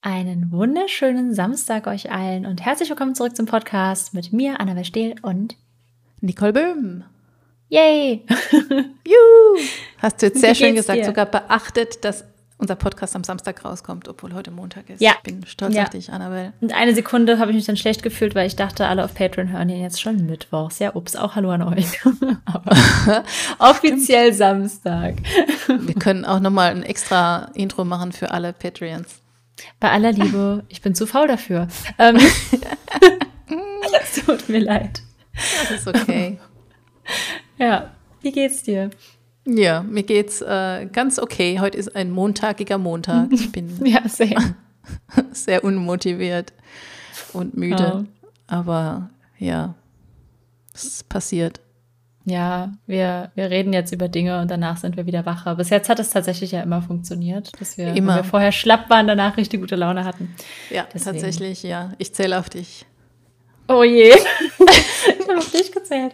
Einen wunderschönen Samstag euch allen und herzlich willkommen zurück zum Podcast mit mir, Anna Stehl und Nicole Böhm. Yay! Juhu! Hast du jetzt sehr schön gesagt, dir? sogar beachtet, dass unser Podcast am Samstag rauskommt, obwohl heute Montag ist. Ja. Ich bin stolz ja. auf dich, Annabelle. Und eine Sekunde habe ich mich dann schlecht gefühlt, weil ich dachte, alle auf Patreon hören ihn jetzt schon mittwochs. Ja, ups, auch Hallo an euch. Aber offiziell Samstag. Wir können auch nochmal ein extra Intro machen für alle Patreons. Bei aller Liebe, ich bin zu faul dafür. Ähm, es tut mir leid. Das ist okay. Ja, wie geht's dir? Ja, mir geht's äh, ganz okay. Heute ist ein montagiger Montag. Ich bin ja, sehr. sehr unmotiviert und müde. Oh. Aber ja, es passiert. Ja, wir, wir reden jetzt über Dinge und danach sind wir wieder wacher. Bis jetzt hat es tatsächlich ja immer funktioniert, dass wir, immer. wir vorher schlapp waren, danach richtig gute Laune hatten. Ja, Deswegen. tatsächlich, ja. Ich zähle auf dich. Oh je. ich habe auf dich gezählt.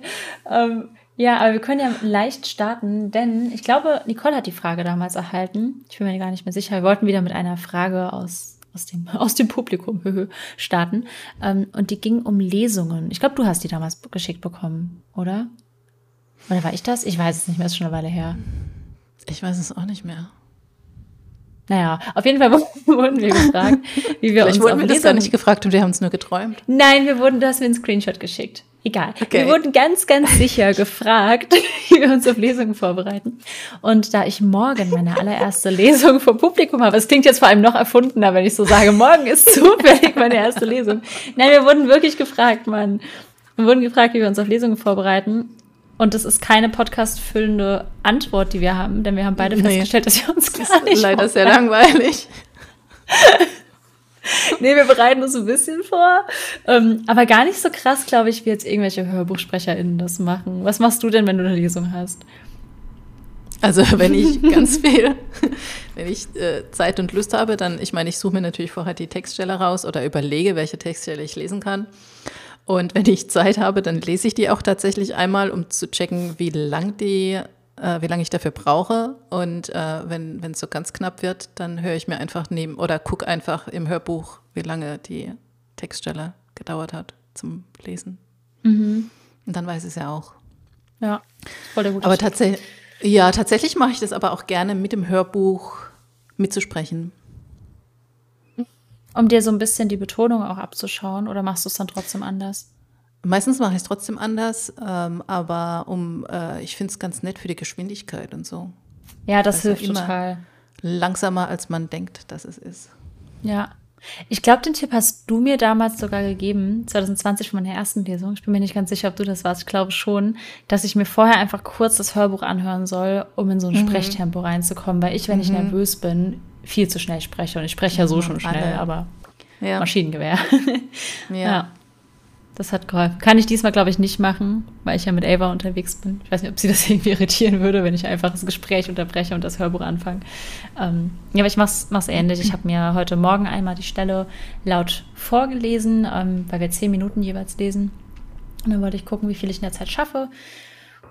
Ähm, ja, aber wir können ja leicht starten, denn ich glaube, Nicole hat die Frage damals erhalten. Ich bin mir gar nicht mehr sicher. Wir wollten wieder mit einer Frage aus, aus, dem, aus dem Publikum starten. Ähm, und die ging um Lesungen. Ich glaube, du hast die damals geschickt bekommen, oder? Oder war ich das? Ich weiß es nicht mehr, ist schon eine Weile her. Ich weiß es auch nicht mehr. Naja, auf jeden Fall wurden wir gefragt, wie wir Vielleicht uns wurden wir das gar nicht gefragt und wir haben es nur geträumt. Nein, wir wurden, du hast mir einen Screenshot geschickt. Egal. Okay. Wir wurden ganz, ganz sicher gefragt, wie wir uns auf Lesungen vorbereiten. Und da ich morgen meine allererste Lesung vor Publikum habe, es klingt jetzt vor allem noch erfundener, wenn ich so sage, morgen ist zufällig meine erste Lesung. Nein, wir wurden wirklich gefragt, Mann. Wir wurden gefragt, wie wir uns auf Lesungen vorbereiten. Und das ist keine podcastfüllende Antwort, die wir haben, denn wir haben beide nee. festgestellt, dass wir uns gar das ist leider sehr langweilig. nee, wir bereiten uns ein bisschen vor. Ähm, aber gar nicht so krass, glaube ich, wie jetzt irgendwelche HörbuchsprecherInnen das machen. Was machst du denn, wenn du eine Lesung hast? Also wenn ich ganz viel, wenn ich äh, Zeit und Lust habe, dann, ich meine, ich suche mir natürlich vorher die Textstelle raus oder überlege, welche Textstelle ich lesen kann. Und wenn ich Zeit habe, dann lese ich die auch tatsächlich einmal, um zu checken, wie lang die, äh, wie lange ich dafür brauche. Und äh, wenn es so ganz knapp wird, dann höre ich mir einfach neben oder gucke einfach im Hörbuch, wie lange die Textstelle gedauert hat zum Lesen. Mhm. Und dann weiß ich es ja auch. Ja, voll der gute Aber tatsächlich, ja, tatsächlich mache ich das aber auch gerne mit dem Hörbuch mitzusprechen. Um dir so ein bisschen die Betonung auch abzuschauen oder machst du es dann trotzdem anders? Meistens mache ich es trotzdem anders, ähm, aber um, äh, ich finde es ganz nett für die Geschwindigkeit und so. Ja, das hilft ja total. Langsamer, als man denkt, dass es ist. Ja. Ich glaube, den Tipp hast du mir damals sogar gegeben, 2020 von meiner ersten Lesung. Ich bin mir nicht ganz sicher, ob du das warst. Ich glaube schon, dass ich mir vorher einfach kurz das Hörbuch anhören soll, um in so ein mhm. Sprechtempo reinzukommen. Weil ich, wenn ich mhm. nervös bin, viel zu schnell spreche. Und ich spreche ja so schon schnell, Alle. aber ja. Maschinengewehr. ja. ja. Das hat geholfen. Kann ich diesmal, glaube ich, nicht machen, weil ich ja mit Ava unterwegs bin. Ich weiß nicht, ob sie das irgendwie irritieren würde, wenn ich einfach das Gespräch unterbreche und das Hörbuch anfange. Ähm, ja, aber ich mache es ähnlich. Ich habe mir heute Morgen einmal die Stelle laut vorgelesen, ähm, weil wir zehn Minuten jeweils lesen. Und dann wollte ich gucken, wie viel ich in der Zeit schaffe.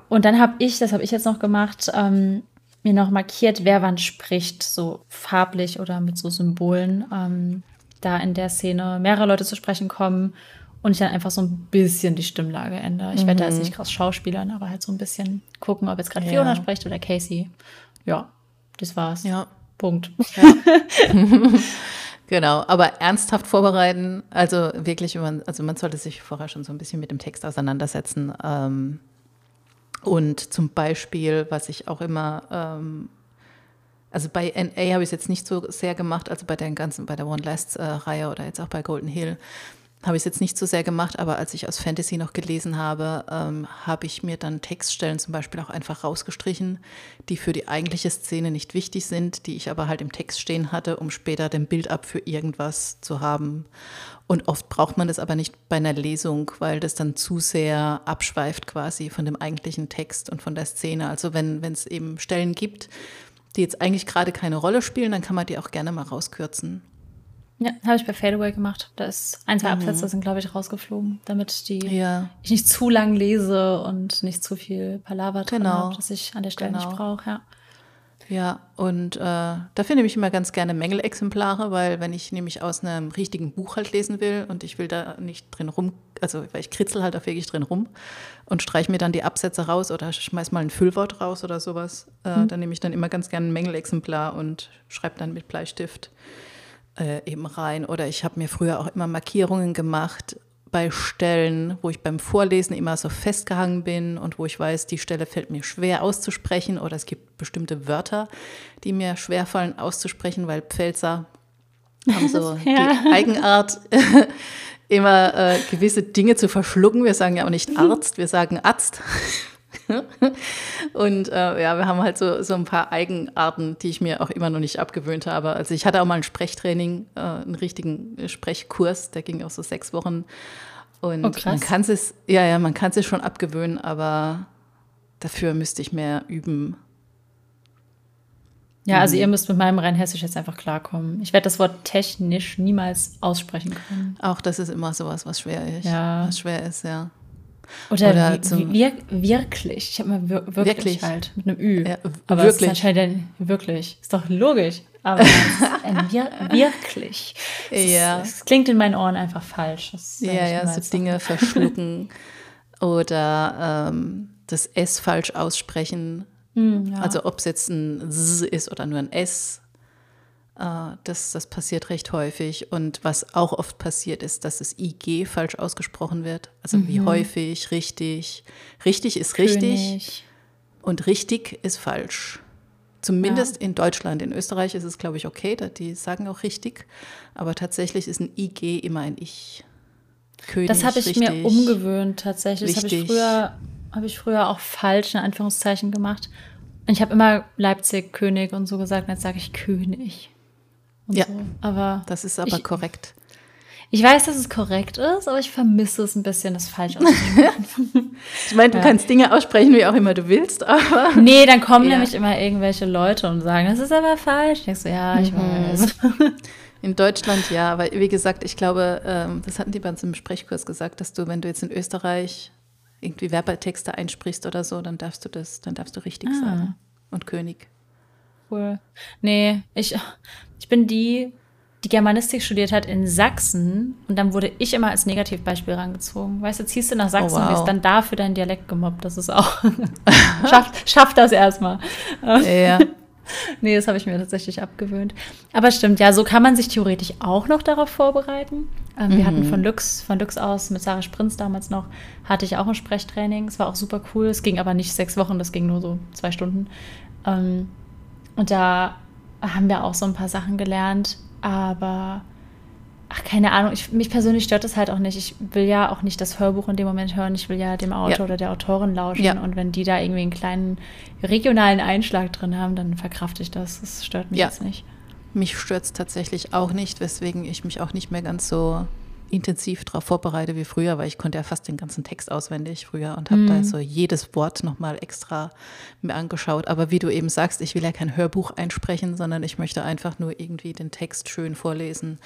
Und dann habe ich, das habe ich jetzt noch gemacht, ähm, mir noch markiert, wer wann spricht, so farblich oder mit so Symbolen. Ähm, da in der Szene mehrere Leute zu sprechen kommen und ich dann einfach so ein bisschen die Stimmlage ändere. Ich mhm. werde da jetzt nicht krass Schauspielern, aber halt so ein bisschen gucken, ob jetzt gerade ja. Fiona spricht oder Casey. Ja, das war's. Ja. Punkt. Ja. genau, aber ernsthaft vorbereiten, also wirklich, man, also man sollte sich vorher schon so ein bisschen mit dem Text auseinandersetzen. Ähm, und zum Beispiel, was ich auch immer, ähm, also bei NA habe ich es jetzt nicht so sehr gemacht, also bei der ganzen, bei der One Last-Reihe äh, oder jetzt auch bei Golden Hill, habe ich es jetzt nicht so sehr gemacht, aber als ich aus Fantasy noch gelesen habe, ähm, habe ich mir dann Textstellen zum Beispiel auch einfach rausgestrichen, die für die eigentliche Szene nicht wichtig sind, die ich aber halt im Text stehen hatte, um später den Build-up für irgendwas zu haben. Und oft braucht man das aber nicht bei einer Lesung, weil das dann zu sehr abschweift quasi von dem eigentlichen Text und von der Szene. Also wenn es eben Stellen gibt, die jetzt eigentlich gerade keine Rolle spielen, dann kann man die auch gerne mal rauskürzen. Ja, habe ich bei Fadeaway gemacht. Da ist ein, zwei mhm. Absätze sind, glaube ich, rausgeflogen, damit die ja. ich nicht zu lang lese und nicht zu viel Palaver drin genau. habe, dass ich an der Stelle genau. nicht brauche. Ja. Ja, und äh, dafür nehme ich immer ganz gerne Mängelexemplare, weil wenn ich nämlich aus einem richtigen Buch halt lesen will und ich will da nicht drin rum, also weil ich kritzel halt auch wirklich drin rum und streiche mir dann die Absätze raus oder schmeiß mal ein Füllwort raus oder sowas, äh, mhm. dann nehme ich dann immer ganz gerne ein Mängelexemplar und schreibe dann mit Bleistift äh, eben rein. Oder ich habe mir früher auch immer Markierungen gemacht bei Stellen, wo ich beim Vorlesen immer so festgehangen bin und wo ich weiß, die Stelle fällt mir schwer auszusprechen oder es gibt bestimmte Wörter, die mir schwer fallen auszusprechen, weil Pfälzer haben so ja. die Eigenart, immer äh, gewisse Dinge zu verschlucken. Wir sagen ja auch nicht Arzt, wir sagen Arzt. und äh, ja, wir haben halt so, so ein paar Eigenarten, die ich mir auch immer noch nicht abgewöhnt habe. Also ich hatte auch mal ein Sprechtraining, äh, einen richtigen Sprechkurs, der ging auch so sechs Wochen. Und oh, man kann es, ja, ja, man kann es schon abgewöhnen, aber dafür müsste ich mehr üben. Ja, also mhm. ihr müsst mit meinem Rheinhessisch jetzt einfach klarkommen. Ich werde das Wort technisch niemals aussprechen können. Auch das ist immer sowas, was schwer ist. Ja. Was schwer ist, ja. Oder, Oder wir, wirklich. Ich habe mal wir, wirklich, wirklich, halt mit einem Ü. Ja, aber wirklich. ist anscheinend wirklich. Ist doch logisch. Aber wir, wirklich. Es, ja. Es klingt in meinen Ohren einfach falsch. ja, ja, so Dinge verschlucken oder ähm, das S falsch aussprechen. Mm, ja. Also ob es jetzt ein S ist oder nur ein S das, das passiert recht häufig. Und was auch oft passiert, ist, dass das IG falsch ausgesprochen wird. Also mhm. wie häufig, richtig. Richtig ist König. richtig und richtig ist falsch. Zumindest ja. in Deutschland. In Österreich ist es, glaube ich, okay, die sagen auch richtig. Aber tatsächlich ist ein IG immer ein Ich. König, das habe ich richtig, mir umgewöhnt tatsächlich. Das habe ich, früher, hab ich früher auch falsch in Anführungszeichen gemacht. Und ich habe immer Leipzig König und so gesagt, und jetzt sage ich König ja, so. aber das ist aber ich, korrekt. Ich weiß, dass es korrekt ist, aber ich vermisse es ein bisschen, das falsch auszusprechen. ich meine, du ja. kannst Dinge aussprechen, wie auch immer du willst, aber. Nee, dann kommen ja. nämlich immer irgendwelche Leute und sagen, das ist aber falsch. Ich denke so, ja, ich mhm. weiß. In Deutschland ja, aber wie gesagt, ich glaube, ähm, das hatten die bei uns im Sprechkurs gesagt, dass du, wenn du jetzt in Österreich irgendwie Werbetexte einsprichst oder so, dann darfst du das, dann darfst du richtig ah. sagen. Und König. Cool. Nee, ich, ich bin die, die Germanistik studiert hat in Sachsen und dann wurde ich immer als Negativbeispiel rangezogen. Weißt du, ziehst du nach Sachsen oh, wow. und wirst dann dafür deinen Dialekt gemobbt. Das ist auch. schafft, schafft das erstmal. Ja. nee, das habe ich mir tatsächlich abgewöhnt. Aber stimmt, ja, so kann man sich theoretisch auch noch darauf vorbereiten. Ähm, mhm. Wir hatten mhm. von Lux, von Lux aus mit Sarah Sprinz damals noch, hatte ich auch ein Sprechtraining. Es war auch super cool. Es ging aber nicht sechs Wochen, das ging nur so zwei Stunden. Ähm, und da haben wir auch so ein paar Sachen gelernt, aber ach, keine Ahnung, ich, mich persönlich stört das halt auch nicht. Ich will ja auch nicht das Hörbuch in dem Moment hören, ich will ja dem Autor ja. oder der Autorin lauschen ja. und wenn die da irgendwie einen kleinen regionalen Einschlag drin haben, dann verkrafte ich das. Das stört mich ja. jetzt nicht. Mich stört es tatsächlich auch nicht, weswegen ich mich auch nicht mehr ganz so intensiv darauf vorbereite wie früher, weil ich konnte ja fast den ganzen Text auswendig früher und habe mhm. da so jedes Wort nochmal extra mir angeschaut. Aber wie du eben sagst, ich will ja kein Hörbuch einsprechen, sondern ich möchte einfach nur irgendwie den Text schön vorlesen.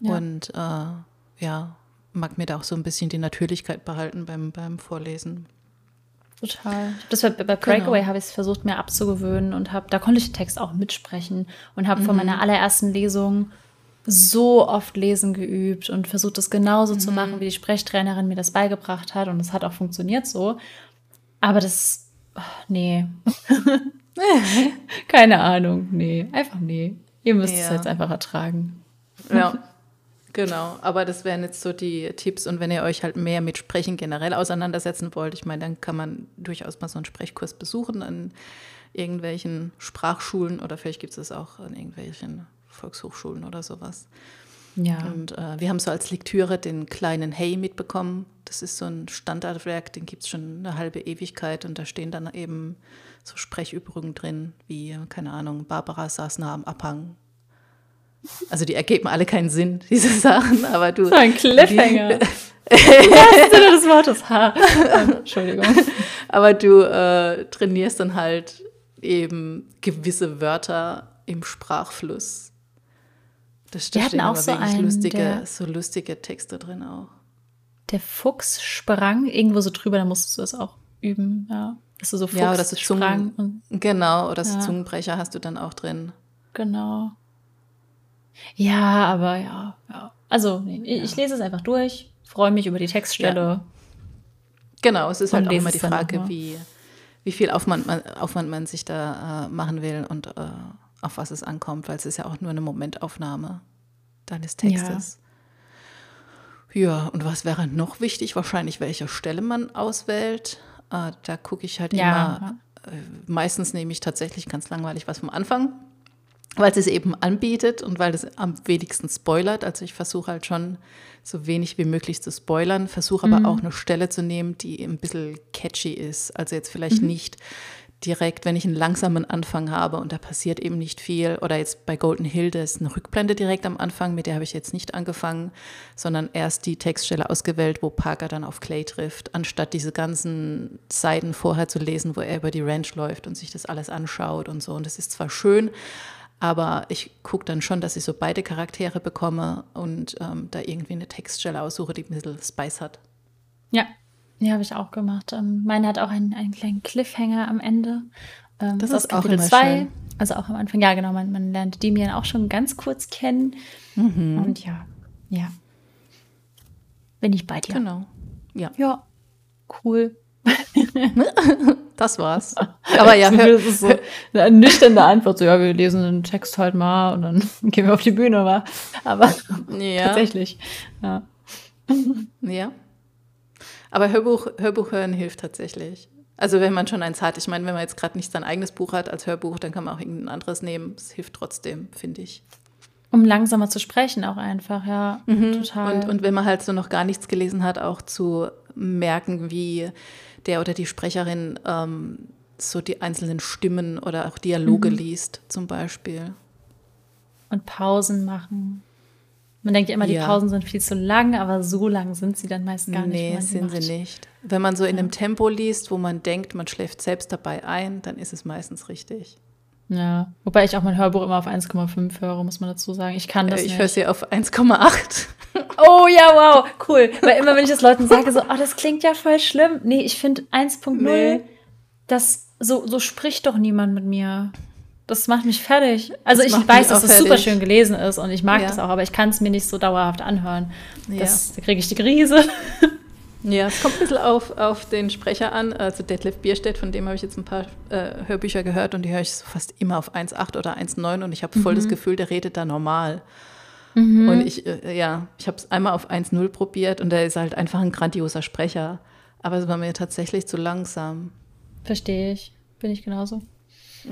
Ja. Und äh, ja, mag mir da auch so ein bisschen die Natürlichkeit behalten beim, beim Vorlesen. Total. Das war, bei Breakaway genau. habe ich es versucht, mir abzugewöhnen und habe, da konnte ich den Text auch mitsprechen und habe mhm. von meiner allerersten Lesung so oft lesen geübt und versucht es genauso mhm. zu machen, wie die Sprechtrainerin mir das beigebracht hat. Und es hat auch funktioniert so. Aber das, oh, nee. Keine Ahnung, nee. Einfach nee. Ihr müsst ja. es jetzt einfach ertragen. Ja. Genau, aber das wären jetzt so die Tipps. Und wenn ihr euch halt mehr mit Sprechen generell auseinandersetzen wollt, ich meine, dann kann man durchaus mal so einen Sprechkurs besuchen an irgendwelchen Sprachschulen oder vielleicht gibt es auch an irgendwelchen Volkshochschulen oder sowas. Ja. Und äh, wir haben so als Lektüre den kleinen Hey mitbekommen. Das ist so ein Standardwerk, den gibt es schon eine halbe Ewigkeit und da stehen dann eben so Sprechübungen drin, wie, keine Ahnung, Barbara saß nah am Abhang. Also die ergeben alle keinen Sinn, diese Sachen, aber du. So ein Cliffhanger. Was Sinne des Wortes H. Entschuldigung. Aber du äh, trainierst dann halt eben gewisse Wörter im Sprachfluss das stimmt. Wir hatten auch so einen, lustige, der, so lustige Texte drin auch. Der Fuchs sprang irgendwo so drüber, da musstest du es auch üben, ja. Dass du so Ja, oder so Fuchssprang Zungen, und genau, oder so Ja. Zungenbrecher hast du dann auch drin. Genau. Ja, aber ja, ja. Also, nee, ich lese es einfach durch, freue mich über die Textstelle. Genau, es ist halt auch immer die Frage, wie, wie viel Aufwand man, Aufwand man sich da äh, machen will und äh, auf was es ankommt, weil es ist ja auch nur eine Momentaufnahme deines Textes. Ja. und was wäre noch wichtig? Wahrscheinlich, welche Stelle man auswählt. Äh, da gucke ich halt Ja, immer, äh, meistens nehme ich tatsächlich ganz langweilig was vom Anfang, weil es es eben anbietet und weil es am wenigsten spoilert. Also ich versuche halt schon so wenig wie möglich zu spoilern, versuche aber auch eine Stelle zu nehmen, die ein bisschen catchy ist. Also jetzt vielleicht nicht direkt, wenn ich einen langsamen Anfang habe und da passiert eben nicht viel. Oder jetzt bei Golden Hill, da ist eine Rückblende direkt am Anfang, mit der habe ich jetzt nicht angefangen, sondern erst die Textstelle ausgewählt, wo Parker dann auf Clay trifft, anstatt diese ganzen Seiten vorher zu lesen, wo er über die Ranch läuft und sich das alles anschaut und so. Und das ist zwar schön, aber ich gucke dann schon, dass ich so beide Charaktere bekomme und ähm, da irgendwie eine Textstelle aussuche, die ein bisschen Spice hat. Ja, ja, habe ich auch gemacht. Ähm, meine hat auch einen, einen kleinen Cliffhanger am Ende. Ähm, Das ist auch Kapitel immer zwei. schön. Also auch am Anfang, ja genau, man, man lernt Demian auch schon ganz kurz kennen. Mhm. Und ja, ja. Bin ich bei dir. Genau. Ja, Ja, cool. das war's. Aber ja, das ist so eine nüchterne Antwort. So, ja, wir lesen den Text halt mal und dann gehen wir auf die Bühne, war. Aber ja, tatsächlich. Ja. ja. Aber Hörbuch, Hörbuch hören hilft tatsächlich. Also wenn man schon eins hat. Ich meine, wenn man jetzt gerade nicht sein eigenes Buch hat als Hörbuch, dann kann man auch irgendein anderes nehmen. Es hilft trotzdem, finde ich. Um langsamer zu sprechen auch einfach, ja. Total. Und, und wenn man halt so noch gar nichts gelesen hat, auch zu merken, wie der oder die Sprecherin ähm, so die einzelnen Stimmen oder auch Dialoge liest, zum Beispiel. und Pausen machen. Man denkt ja immer, die Ja. Pausen sind viel zu lang, aber so lang sind sie dann meist gar nicht. wenn nee, sind macht. sie nicht. Wenn man so in einem Tempo liest, wo man denkt, man schläft selbst dabei ein, dann ist es meistens richtig. Ja, wobei ich auch mein Hörbuch immer auf 1,5 höre, muss man dazu sagen. Ich kann das Äh, ich nicht. höre sie auf 1,8. Oh ja, wow, cool. Weil immer, wenn ich das Leuten sage, so, oh, das klingt ja voll schlimm. Nee, ich finde 1.0, Nee. das, so, so spricht doch niemand mit mir. Das macht mich fertig. Also Das ich weiß, dass auch das super schön gelesen ist und ich mag Ja. das auch, aber ich kann es mir nicht so dauerhaft anhören. Ja. Das, da kriege ich die Krise. Ja, es kommt ein bisschen auf, auf den Sprecher an. Also Detlef Bierstedt, von dem habe ich jetzt ein paar äh, Hörbücher gehört und die höre ich so fast immer auf 1,8 oder 1,9 und ich habe voll Mhm. das Gefühl, der redet da normal. Und ich, äh, ja, ich habe es einmal auf 1,0 probiert und der ist halt einfach ein grandioser Sprecher. Aber es war mir tatsächlich zu langsam. Verstehe ich. Bin ich genauso. Ich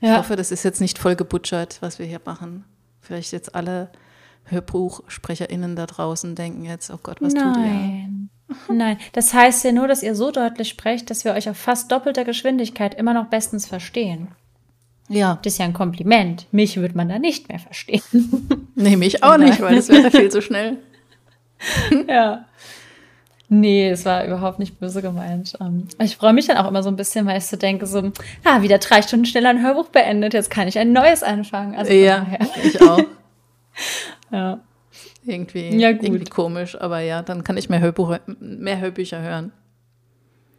Ja. hoffe, das ist jetzt nicht voll gebutschert, was wir hier machen. Vielleicht jetzt alle HörbuchsprecherInnen da draußen denken jetzt, oh Gott, was tut ihr? Nein. Nein, das heißt ja nur, dass ihr so deutlich sprecht, dass wir euch auf fast doppelter Geschwindigkeit immer noch bestens verstehen. Ja, Das ist ja ein Kompliment. Mich wird man da nicht mehr verstehen. nehme ich auch nicht, weil das wäre viel zu schnell. ja. Nee, es war überhaupt nicht böse gemeint. Ähm, Ich freue mich dann auch immer so ein bisschen, weil ich so denke, so, ah, wieder drei Stunden schneller ein Hörbuch beendet, jetzt kann ich ein neues anfangen. Also Ja, daher. ich auch. ja. Irgendwie, Ja, gut. irgendwie komisch, aber ja, dann kann ich mehr, Hörbuch, mehr Hörbücher hören.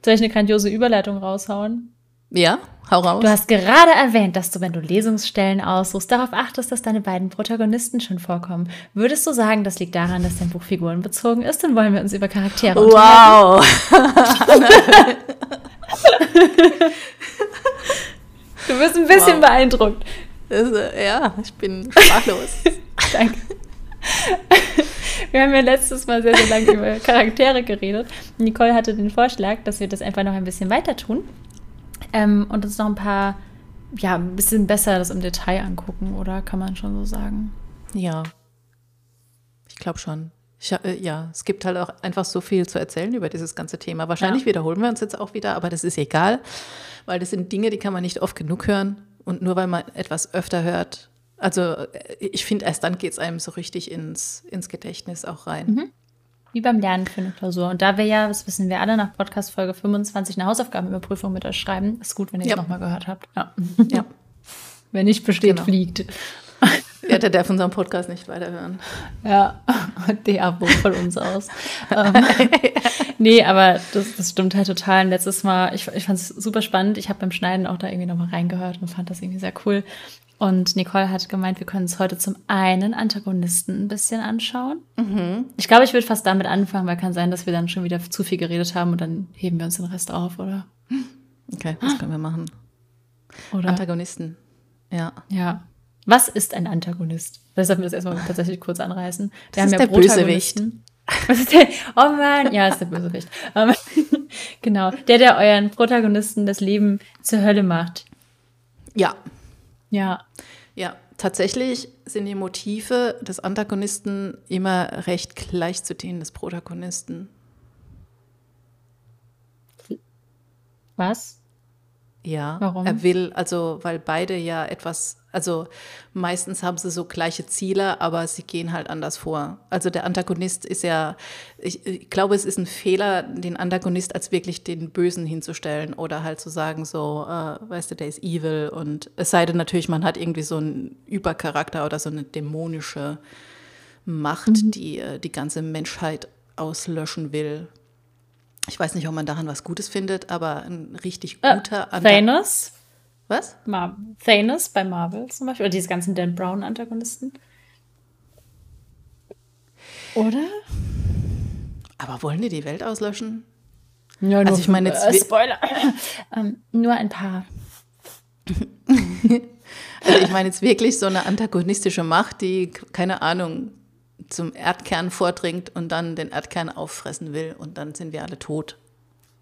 Soll ich eine grandiose Überleitung raushauen? Ja, hau raus. Du hast gerade erwähnt, dass du, wenn du Lesungsstellen aussuchst, darauf achtest, dass deine beiden Protagonisten schon vorkommen. Würdest du sagen, das liegt daran, dass dein Buch figurenbezogen ist? Dann wollen wir uns über Charaktere unterhalten. wow. Du bist ein bisschen Wow. beeindruckt. Das, äh, ja, ich bin sprachlos. Danke. Wir haben ja letztes Mal sehr, sehr lange über Charaktere geredet. Nicole hatte den Vorschlag, dass wir das einfach noch ein bisschen weiter tun ähm, und uns noch ein paar, ja, ein bisschen besser das im Detail angucken, oder kann man schon so sagen? ja, ich glaube schon. Ich, äh, ja, es gibt halt auch einfach so viel zu erzählen über dieses ganze Thema. Wahrscheinlich Ja. wiederholen wir uns jetzt auch wieder, aber das ist egal, weil das sind Dinge, die kann man nicht oft genug hören. Und nur weil man etwas öfter hört, also äh, ich finde, erst dann geht es einem so richtig ins, ins Gedächtnis auch rein. Wie beim Lernen für eine Klausur. Und da wir ja, das wissen wir alle, nach Podcast Folge 25 eine Hausaufgabenüberprüfung mit euch schreiben, ist gut, wenn ihr es Ja. nochmal gehört habt. Ja. Ja. Wer nicht besteht, Genau. fliegt. Ja, der darf unseren Podcast nicht weiterhören. Ja, der Abo von uns aus. ähm, nee, aber das, das stimmt halt total. Und letztes Mal, ich, ich fand es super spannend. Ich habe beim Schneiden auch da irgendwie nochmal reingehört und fand das irgendwie sehr cool. Und Nicole hat gemeint, wir können uns heute zum einen Antagonisten ein bisschen anschauen. Mhm. Ich glaube, ich würde fast damit anfangen, weil kann sein, dass wir dann schon wieder zu viel geredet haben und dann heben wir uns den Rest auf, oder? Okay, das können wir machen. Oder? Antagonisten. Ja. Ja. Was ist ein Antagonist? Das sollten wir das erstmal tatsächlich kurz anreißen. Wir das ist ja der Bösewicht. Was ist der? Oh Mann, ja, ist der Bösewicht. Ähm, genau, der, der euren Protagonisten das Leben zur Hölle macht. Ja. Ja. Ja, tatsächlich sind die Motive des Antagonisten immer recht gleich zu denen des Protagonisten. Was? Ja, Warum? er will, also weil beide ja etwas, also meistens haben sie so gleiche Ziele, aber sie gehen halt anders vor. Also der Antagonist ist ja, ich, ich glaube, es ist ein Fehler, den Antagonist als wirklich den Bösen hinzustellen oder halt zu sagen, so, äh, weißt du, der ist evil und es sei denn natürlich, man hat irgendwie so einen Übercharakter oder so eine dämonische Macht, mhm. die äh, die ganze Menschheit auslöschen will. Ich weiß nicht, ob man daran was Gutes findet, aber ein richtig guter äh, Thanos. Was? Mar Thanos bei Marvel zum Beispiel. Oder diese ganzen Dan Brown-Antagonisten. Oder? Aber wollen die die Welt auslöschen? Ja, also ich meine jetzt äh, Spoiler. ähm, nur ein paar. also ich meine jetzt wirklich so eine antagonistische Macht, die keine Ahnung zum Erdkern vordringt und dann den Erdkern auffressen will und dann sind wir alle tot.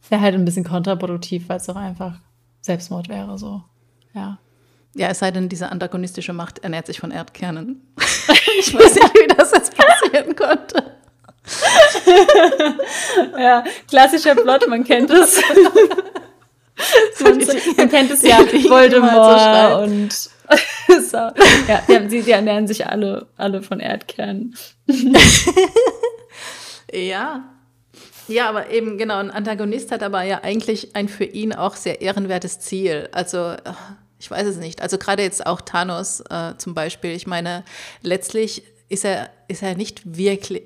Wäre halt ein bisschen kontraproduktiv, weil es doch einfach Selbstmord wäre, so. Ja. Ja, es sei denn, diese antagonistische Macht ernährt sich von Erdkernen. ich weiß nicht, wie das jetzt passieren konnte. ja, klassischer Plot, man kennt es. man, man, kennt es ja, Voldemort und so. Ja, die, die ernähren sich alle, alle von Erdkernen. ja. Ja, aber eben genau, ein Antagonist hat aber ja eigentlich ein für ihn auch sehr ehrenwertes Ziel. Also ich weiß es nicht. Also gerade jetzt auch Thanos äh, zum Beispiel. Ich meine, letztlich ist er, ist er nicht wirklich.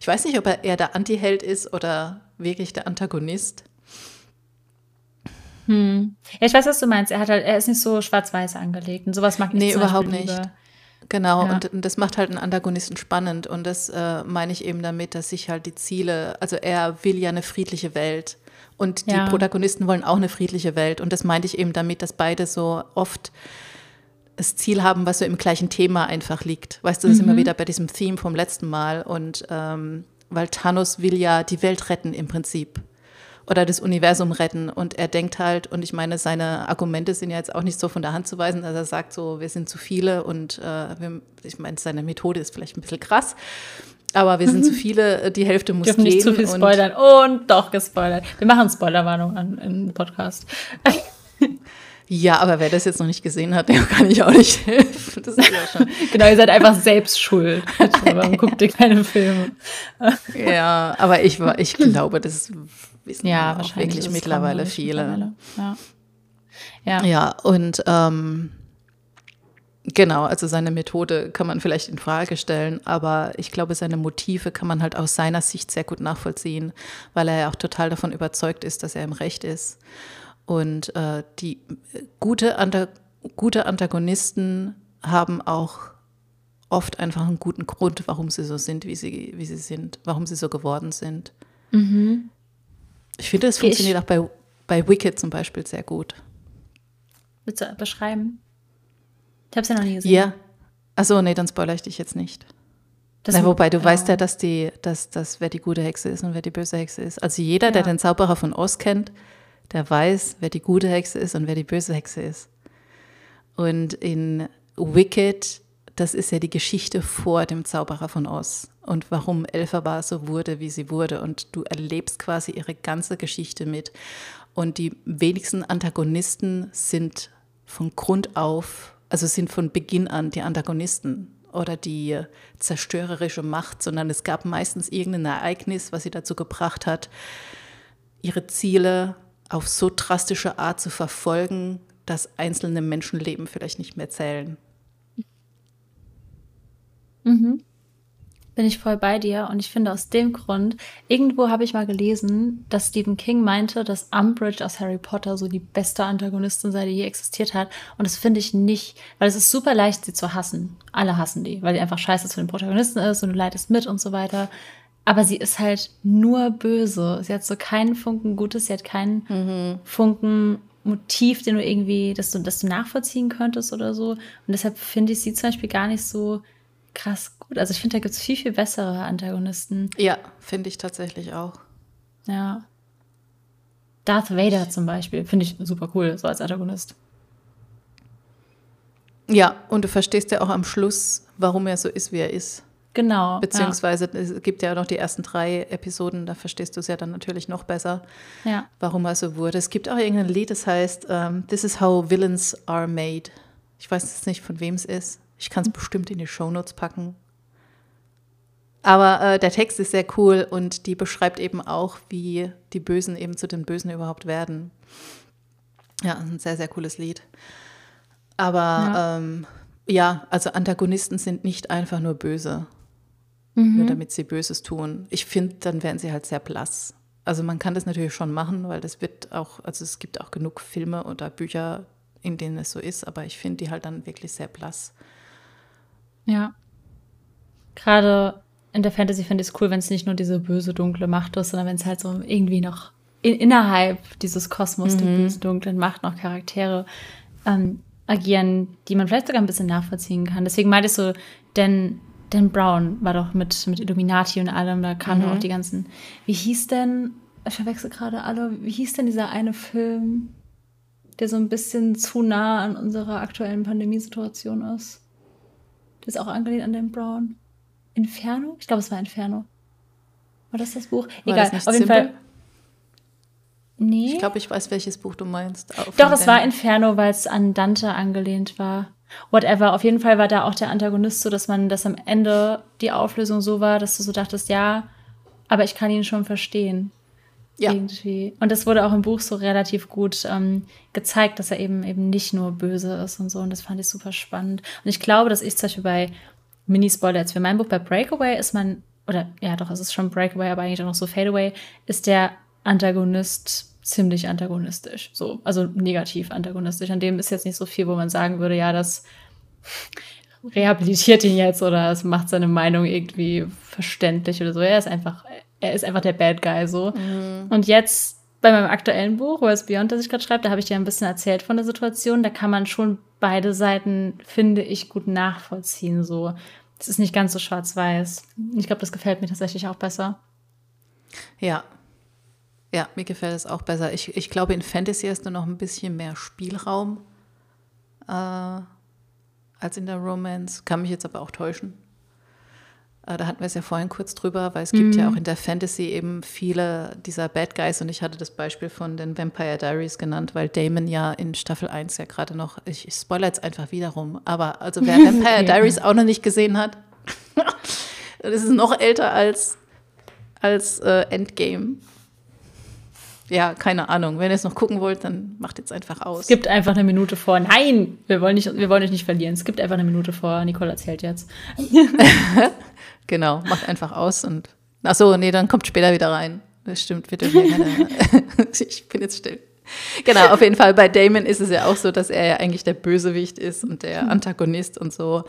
Ich weiß nicht, ob er eher der Antiheld ist oder wirklich der Antagonist. Hm. Ja, ich weiß, was du meinst. Er, hat halt, er ist nicht so schwarz-weiß angelegt und sowas mag ich Nee, überhaupt nicht. Lieber. Genau, ja. und, und, das macht halt einen Antagonisten spannend. Und das äh, meine ich eben damit, dass sich halt die Ziele, also er will ja eine friedliche Welt. Und die ja. Protagonisten wollen auch eine friedliche Welt. Und das meinte ich eben damit, dass beide so oft das Ziel haben, was so im gleichen Thema einfach liegt. Weißt du, das mhm. ist immer wieder bei diesem Theme vom letzten Mal. Und ähm, weil Thanos will ja die Welt retten im Prinzip oder das Universum retten. Und er denkt halt, und ich meine, seine Argumente sind ja jetzt auch nicht so von der Hand zu weisen, dass er sagt so, wir sind zu viele und äh, wir, ich meine, seine Methode ist vielleicht ein bisschen krass. Aber wir sind mhm. zu viele, äh, die Hälfte muss Dürfen gehen. nicht zu viel spoilern. Und, und doch gespoilert. Wir machen Spoilerwarnung an im Podcast. Ja, aber wer das jetzt noch nicht gesehen hat, dem kann ich auch nicht helfen. Das ist ja schon. genau, ihr seid einfach selbst schuld. Man guckt ihr keine Filme. ja, aber ich, ich glaube, das wissen ja, auch wirklich mittlerweile viele. Mittlerweile. Ja. ja. Ja, und ähm, genau, also seine Methode kann man vielleicht in Frage stellen, aber ich glaube, seine Motive kann man halt aus seiner Sicht sehr gut nachvollziehen, weil er ja auch total davon überzeugt ist, dass er im Recht ist. Und äh, die gute, Anta gute Antagonisten haben auch oft einfach einen guten Grund, warum sie so sind, wie sie, wie sie sind, warum sie so geworden sind. Mhm. Ich finde, es funktioniert ich, auch bei, bei Wicked zum Beispiel sehr gut. Willst du beschreiben? Ich habe es ja noch nie gesehen. Ja. Achso, nee, dann spoilere ich dich jetzt nicht. Na, wobei du ja. weißt ja, dass die, dass, dass wer die gute Hexe ist und wer die böse Hexe ist. Also jeder, ja. der den Zauberer von Oz kennt, der weiß, wer die gute Hexe ist und wer die böse Hexe ist. Und in Wicked, das ist ja die Geschichte vor dem Zauberer von Oz und warum Elphaba so wurde, wie sie wurde. Und du erlebst quasi ihre ganze Geschichte mit. Und die wenigsten Antagonisten sind von Grund auf, also sind von Beginn an die Antagonisten oder die zerstörerische Macht, sondern es gab meistens irgendein Ereignis, was sie dazu gebracht hat, ihre Ziele auf so drastische Art zu verfolgen, dass einzelne Menschenleben vielleicht nicht mehr zählen. Mhm. Bin ich voll bei dir und ich finde aus dem Grund, irgendwo habe ich mal gelesen, dass Stephen King meinte, dass Umbridge aus Harry Potter so die beste Antagonistin sei, die je existiert hat. Und das finde ich nicht, weil es ist super leicht, sie zu hassen. Alle hassen die, weil die einfach scheiße zu den Protagonisten ist und du leidest mit und so weiter. Aber sie ist halt nur böse. Sie hat so keinen Funken Gutes, sie hat keinen mhm. Funken Motiv, den du irgendwie, dass du, dass du nachvollziehen könntest oder so. Und deshalb finde ich sie zum Beispiel gar nicht so krass gut. Also ich finde, da gibt es viel, viel bessere Antagonisten. Ja, finde ich tatsächlich auch. Ja. Darth Vader zum Beispiel, finde ich super cool, so als Antagonist. Ja, und du verstehst ja auch am Schluss, warum er so ist, wie er ist. Genau. Beziehungsweise ja. es gibt ja noch die ersten drei Episoden, da verstehst du es ja dann natürlich noch besser, ja. warum er so wurde. Es gibt auch irgendein Lied, das heißt um, ähm, This is how villains are made. Ich weiß jetzt nicht, von wem es ist. Ich kann es bestimmt in die Shownotes packen. Aber äh, der Text ist sehr cool und die beschreibt eben auch, wie die Bösen eben zu den Bösen überhaupt werden. Ja, ein sehr, sehr cooles Lied. Aber ja, ähm, ja also Antagonisten sind nicht einfach nur böse, mhm. nur damit sie Böses tun. Ich finde, dann werden sie halt sehr blass. Also man kann das natürlich schon machen, weil das wird auch, also es gibt auch genug Filme oder Bücher, in denen es so ist, aber ich finde die halt dann wirklich sehr blass. Ja. Gerade in der Fantasy finde ich es cool, wenn es nicht nur diese böse, dunkle Macht ist, sondern wenn es halt so irgendwie noch in, innerhalb dieses Kosmos mhm. der bösen, dunklen Macht noch Charaktere ähm, agieren, die man vielleicht sogar ein bisschen nachvollziehen kann. Deswegen meinte ich so, denn Dan Brown war doch mit, mit Illuminati und allem, da kamen mhm. auch die ganzen. Wie hieß denn, ich verwechsel gerade alle, wie hieß denn dieser eine Film, der so ein bisschen zu nah an unserer aktuellen Pandemiesituation ist? Das ist auch angelehnt an Dan Brown. Inferno? Ich glaube, es war Inferno. War das das Buch? War Egal, auf jeden Fall. Nee. Ich glaube, ich weiß, welches Buch du meinst. Doch, es war Inferno, weil es an Dante angelehnt war. Whatever. Auf jeden Fall war da auch der Antagonist so, dass man, dass am Ende die Auflösung so war, dass du so dachtest, ja, aber ich kann ihn schon verstehen. Ja. Irgendwie. Und das wurde auch im Buch so relativ gut ähm, gezeigt, dass er eben eben nicht nur böse ist und so. Und das fand ich super spannend. Und ich glaube, dass ich zum Beispiel bei Mini-Spoiler jetzt für mein Buch bei Breakaway ist man, oder ja doch, es ist schon Breakaway, aber eigentlich auch noch so Fadeaway, ist der Antagonist ziemlich antagonistisch. So, also negativ antagonistisch. An dem ist jetzt nicht so viel, wo man sagen würde, ja, das rehabilitiert ihn jetzt oder es macht seine Meinung irgendwie verständlich oder so. Er ist einfach, er ist einfach der Bad Guy so. Mhm. Und jetzt bei meinem aktuellen Buch, World's Beyond, das ich gerade schreibe, da habe ich dir ein bisschen erzählt von der Situation. Da kann man schon beide Seiten, finde ich, gut nachvollziehen. So, es ist nicht ganz so schwarz-weiß. Ich glaube, das gefällt mir tatsächlich auch besser. Ja. Ja, mir gefällt es auch besser. Ich, ich glaube, in Fantasy hast du noch ein bisschen mehr Spielraum äh, als in der Romance. Kann mich jetzt aber auch täuschen. Äh, da hatten wir es ja vorhin kurz drüber, weil es gibt mhm. ja auch in der Fantasy eben viele dieser Bad Guys und ich hatte das Beispiel von den Vampire Diaries genannt, weil Damon ja in Staffel 1 ja gerade noch, ich, ich spoilere jetzt einfach wiederum, aber also wer Vampire. Diaries auch noch nicht gesehen hat, das ist noch älter als, als äh, Endgame. Ja, keine Ahnung. Wenn ihr es noch gucken wollt, dann macht jetzt einfach aus. Es gibt einfach eine Minute vor. Nein, wir wollen, nicht, wir wollen euch nicht verlieren. Es gibt einfach eine Minute vor. Nicole erzählt jetzt. Genau, macht einfach aus und ach so, nee, dann kommt später wieder rein. Das stimmt, bitte. ich bin jetzt still. Genau, auf jeden Fall bei Damon ist es ja auch so, dass er ja eigentlich der Bösewicht ist und der mhm. Antagonist und so.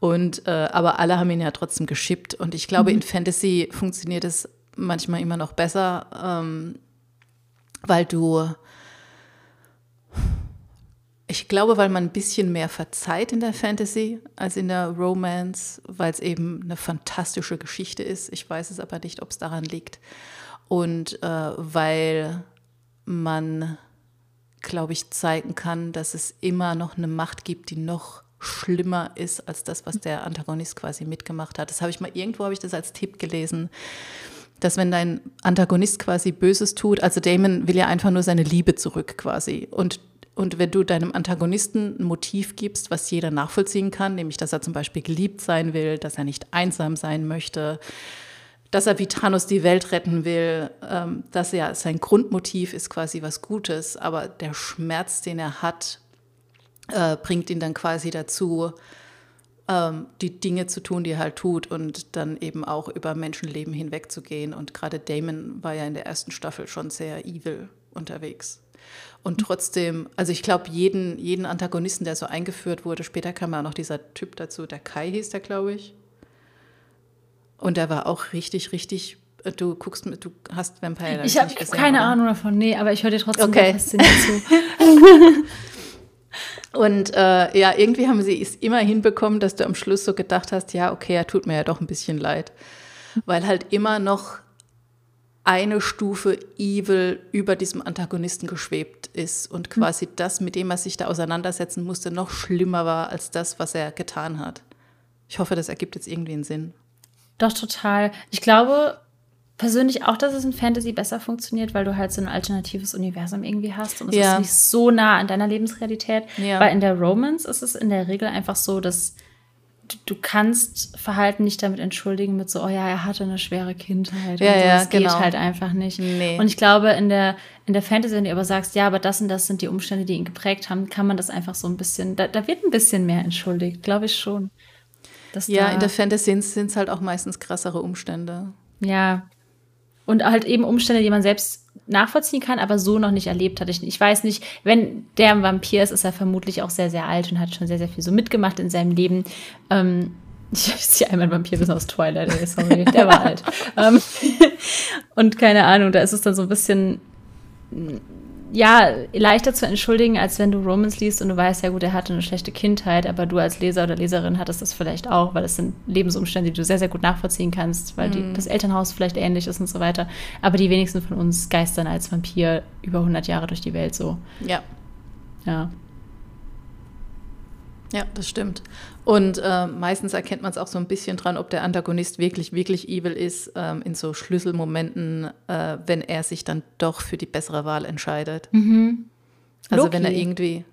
Und äh, aber alle haben ihn ja trotzdem geschippt. Und ich glaube, mhm. in Fantasy funktioniert es manchmal immer noch besser, ähm, weil du ich glaube, weil man ein bisschen mehr verzeiht in der Fantasy als in der Romance, weil es eben eine fantastische Geschichte ist. Ich weiß es aber nicht, ob es daran liegt. Und äh, weil man, glaube ich, zeigen kann, dass es immer noch eine Macht gibt, die noch schlimmer ist als das, was der Antagonist quasi mitgemacht hat. Das habe ich mal irgendwo habe ich das als Tipp gelesen, dass wenn dein Antagonist quasi Böses tut, also Damon will ja einfach nur seine Liebe zurück quasi. Und und wenn du deinem Antagonisten ein Motiv gibst, was jeder nachvollziehen kann, nämlich dass er zum Beispiel geliebt sein will, dass er nicht einsam sein möchte, dass er wie Thanos die Welt retten will, ähm, dass er sein Grundmotiv ist quasi was Gutes, aber der Schmerz, den er hat, äh, bringt ihn dann quasi dazu, ähm, die Dinge zu tun, die er halt tut und dann eben auch über Menschenleben hinwegzugehen. Und gerade Damon war ja in der ersten Staffel schon sehr evil unterwegs. Und trotzdem, also ich glaube, jeden, jeden Antagonisten, der so eingeführt wurde, später kam ja auch noch dieser Typ dazu, der Kai hieß der, glaube ich. Und der war auch richtig, richtig. äh, Du guckst mit, du hast Vampire Ich habe keine oder? Ahnung davon, nee, aber ich höre dir trotzdem Okay. zu. Und äh, ja, irgendwie haben sie es immer hinbekommen, dass du am Schluss so gedacht hast, ja, okay, er tut mir ja doch ein bisschen leid. Weil halt immer noch eine Stufe Evil über diesem Antagonisten geschwebt ist und quasi das, mit dem er sich da auseinandersetzen musste, noch schlimmer war als das, was er getan hat. Ich hoffe, das ergibt jetzt irgendwie einen Sinn. Doch, total. Ich glaube persönlich auch, dass es in Fantasy besser funktioniert, weil du halt so ein alternatives Universum irgendwie hast und es Ja. ist nicht so nah an deiner Lebensrealität. Ja. Weil in der Romance ist es in der Regel einfach so, dass du- kannst Verhalten nicht damit entschuldigen mit so, oh ja, er hatte eine schwere Kindheit. Ja, und so. ja, das geht genau. halt einfach nicht. Nee. Und ich glaube, in der, in der Fantasy, wenn du aber sagst, ja, aber das und das sind die Umstände, die ihn geprägt haben, kann man das einfach so ein bisschen, da, da wird ein bisschen mehr entschuldigt, glaube ich schon. Ja, in der Fantasy sind es halt auch meistens krassere Umstände. ja. Und halt eben Umstände, die man selbst nachvollziehen kann, aber so noch nicht erlebt hat. Ich, ich weiß nicht, wenn der ein Vampir ist, ist er vermutlich auch sehr, sehr alt und hat schon sehr, sehr viel so mitgemacht in seinem Leben. Ähm, ich ziehe einmal ein Vampir wissen aus Twilight, ey, sorry, der war alt. Ähm, und keine Ahnung, da ist es dann so ein bisschen, ja, leichter zu entschuldigen, als wenn du Romans liest und du weißt, ja gut, er hatte eine schlechte Kindheit, aber du als Leser oder Leserin hattest das vielleicht auch, weil es sind Lebensumstände, die du sehr, sehr gut nachvollziehen kannst, weil die, das Elternhaus vielleicht ähnlich ist und so weiter. Aber die wenigsten von uns geistern als Vampir über 100 Jahre durch die Welt so. Ja, Ja. Ja, das stimmt. Und äh, meistens erkennt man es auch so ein bisschen dran, ob der Antagonist wirklich, wirklich evil ist, ähm, in so Schlüsselmomenten, äh, wenn er sich dann doch für die bessere Wahl entscheidet. Also wenn er Loki. irgendwie.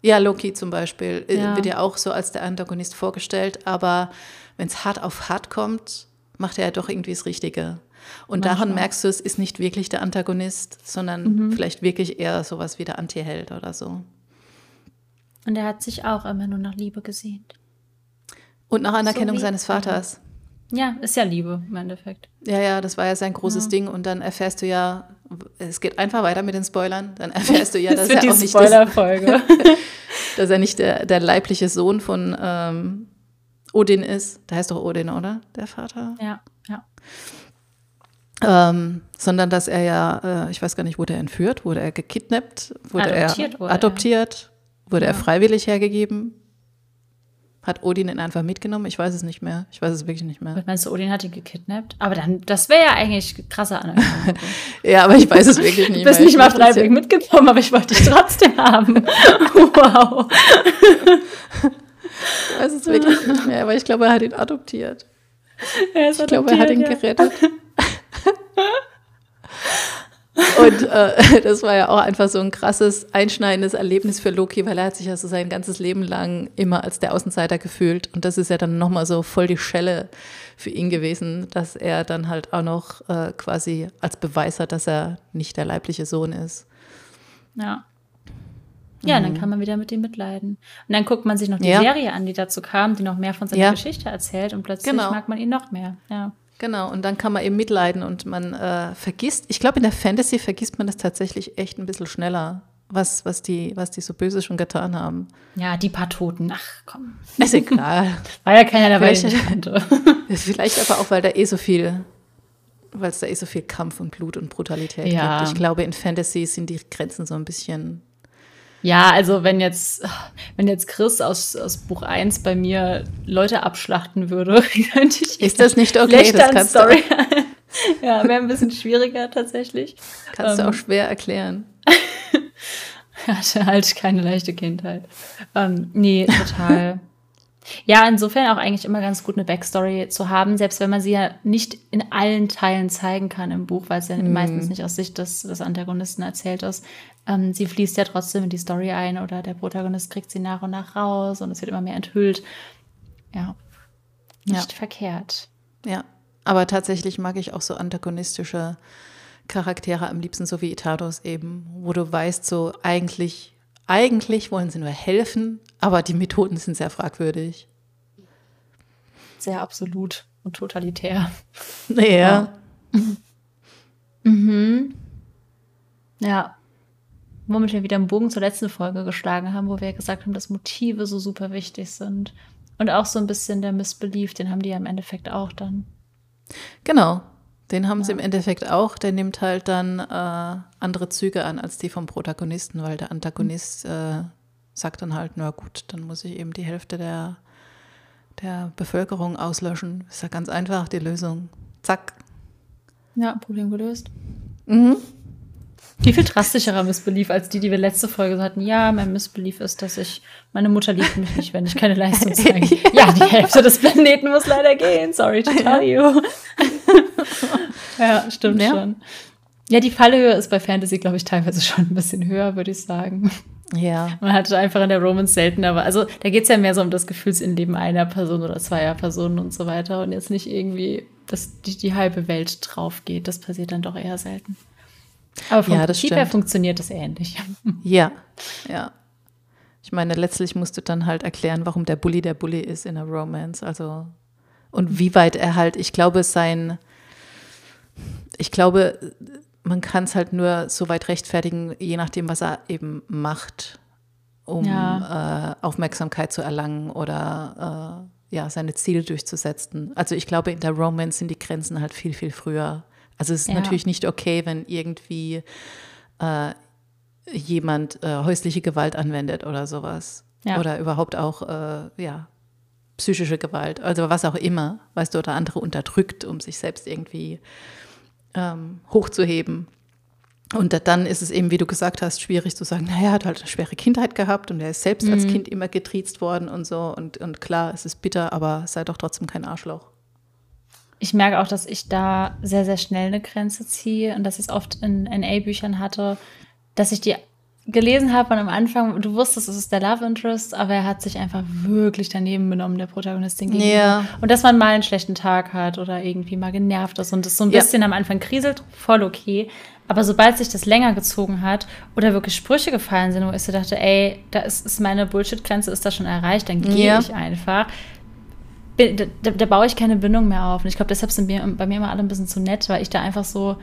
Ja, Loki zum Beispiel äh, Ja. wird ja auch so als der Antagonist vorgestellt, aber wenn es hart auf hart kommt, macht er ja doch irgendwie das Richtige. Und daran Manchmal. merkst du, es ist nicht wirklich der Antagonist, sondern vielleicht wirklich eher sowas wie der Antiheld oder so. Und er hat sich auch immer nur nach Liebe gesehnt. Und nach Anerkennung wie- seines Vaters. Ja, ist ja Liebe im Endeffekt. Ja, ja, das war ja sein großes Ding. Und dann erfährst du ja, es geht einfach weiter mit den Spoilern. Dann erfährst du ja, dass er auch nicht, das, Spoilerfolge. dass er nicht der, der leibliche Sohn von ähm, Odin ist. Der heißt doch Odin, oder? Der Vater. ja, ja. Ähm, sondern dass er ja, äh, ich weiß gar nicht, wurde er entführt, wurde er gekidnappt, wurde Adoptiert er wurde er. adoptiert, wurde er freiwillig hergegeben. Hat Odin ihn einfach mitgenommen? Ich weiß es nicht mehr. Ich weiß es wirklich nicht mehr. Meinst du, Odin hat ihn gekidnappt? Aber dann, das wäre ja eigentlich krasser Anerkennung. Ja, aber ich weiß es wirklich nicht Du bist mehr. nicht Ich mal freiwillig mitgekommen, aber ich wollte dich trotzdem haben. wow. Ich weiß es wirklich nicht mehr, aber ich glaube, er hat ihn adoptiert. Er ist Ich glaube, er hat ihn adoptiert, gerettet. Und äh, das war ja auch einfach so ein krasses, einschneidendes Erlebnis für Loki, weil er hat sich ja so sein ganzes Leben lang immer als der Außenseiter gefühlt. Und das ist ja dann nochmal so voll die Schelle für ihn gewesen, dass er dann halt auch noch äh, quasi als Beweis hat, dass er nicht der leibliche Sohn ist. Ja. Ja, Mhm. dann kann man wieder mit ihm mitleiden. Und dann guckt man sich noch die Ja. Serie an, die dazu kam, die noch mehr von seiner Ja. Geschichte erzählt und plötzlich Genau. mag man ihn noch mehr. Ja. Genau, und dann kann man eben mitleiden und man äh, vergisst, ich glaube, in der Fantasy vergisst man das tatsächlich echt ein bisschen schneller, was, was, die, was die so böse schon getan haben. ja, die paar Toten. Ach komm. Ist egal. War ja keiner dabei, der kannte. Vielleicht aber auch, weil da eh so viel, weil es da eh so viel Kampf und Blut und Brutalität Ja. gibt. Ich glaube, in Fantasy sind die Grenzen so ein bisschen. Ja, also wenn jetzt, wenn jetzt Chris aus, aus Buch 1 bei mir Leute abschlachten würde, könnte ich Ist das nicht okay? Das an kannst, Story. ja, wäre ein bisschen schwieriger tatsächlich. du, kannst du Ähm, auch schwer erklären. Er hatte halt keine leichte Kindheit. Ähm, nee, total. Ja, insofern auch eigentlich immer ganz gut eine Backstory zu haben, selbst wenn man sie ja nicht in allen Teilen zeigen kann im Buch, weil es ja meistens nicht aus Sicht des, des Antagonisten erzählt ist. Ähm, sie fließt ja trotzdem in die Story ein oder der Protagonist kriegt sie nach und nach raus und es wird immer mehr enthüllt. Ja, nicht verkehrt. Ja, aber tatsächlich mag ich auch so antagonistische Charaktere am liebsten, so wie Itados eben, wo du weißt, so eigentlich, eigentlich wollen sie nur helfen, aber die Methoden sind sehr fragwürdig. sehr absolut und totalitär. Ja. ja. mhm. Ja. Womit wir wieder einen Bogen zur letzten Folge geschlagen haben, wo wir gesagt haben, dass Motive so super wichtig sind. Und auch so ein bisschen der Missbelief, den haben die ja im Endeffekt auch dann. Genau. Den haben ja. sie im Endeffekt auch. Der nimmt halt dann äh, andere Züge an als die vom Protagonisten, weil der Antagonist äh, sagt dann halt, na gut, dann muss ich eben die Hälfte der, der Bevölkerung auslöschen. Ist ja ganz einfach die Lösung. Zack. Ja, Problem gelöst. Mhm. Wie viel drastischerer Missbelief als die, die wir letzte Folge hatten. Ja, mein Missbelief ist, dass ich, meine Mutter liebt mich nicht, wenn ich keine Leistung zeige. ja, die Hälfte des Planeten muss leider gehen. Sorry to tell you. ja, stimmt ja. schon. Ja, die Fallhöhe ist bei Fantasy, glaube ich, teilweise schon ein bisschen höher, würde ich sagen. Ja. Man hat einfach in der Romance selten, aber also da geht es ja mehr so um das Gefühlsinnenleben einer Person oder zweier Personen und so weiter und jetzt nicht irgendwie, dass die, die halbe Welt drauf geht. Das passiert dann doch eher selten. Aber vom ja, Prinzip her funktioniert das ähnlich. Ja, ja. Ich meine, letztlich musst du dann halt erklären, warum der Bully der Bully ist in der Romance. Also, und wie weit er halt, ich glaube, sein, ich glaube, man kann es halt nur so weit rechtfertigen, je nachdem, was er eben macht, um ja. äh, Aufmerksamkeit zu erlangen oder äh, ja, seine Ziele durchzusetzen. Also ich glaube, in der Romance sind die Grenzen halt viel, viel früher also es ist ja. natürlich nicht okay, wenn irgendwie äh, jemand äh, häusliche Gewalt anwendet oder sowas. Ja. Oder überhaupt auch, äh, ja, psychische Gewalt, also was auch immer, weißt du, oder andere unterdrückt, um sich selbst irgendwie ähm, hochzuheben. Und dann ist es eben, wie du gesagt hast, schwierig zu sagen, naja, er hat halt eine schwere Kindheit gehabt und er ist selbst mhm. als Kind immer getriezt worden und so. Und, und klar, es ist bitter, aber sei doch trotzdem kein Arschloch ich merke auch, dass ich da sehr, sehr schnell eine Grenze ziehe und dass ich es oft in NA-Büchern hatte, dass ich die gelesen habe und am Anfang, du wusstest, es ist der Love Interest, aber er hat sich einfach wirklich daneben benommen, der Protagonistin gegenüber. Ja. Und dass man mal einen schlechten Tag hat oder irgendwie mal genervt ist und es so ein bisschen ja. am Anfang kriselt, voll okay. Aber sobald sich das länger gezogen hat oder wirklich Sprüche gefallen sind, wo ich so dachte, ey, da ist, ist meine Bullshit-Grenze, ist da schon erreicht, dann gehe ja. ich einfach da, da, da, baue ich keine Bindung mehr auf. Und ich glaube, deshalb sind bei mir immer alle ein bisschen zu nett, weil ich da einfach so,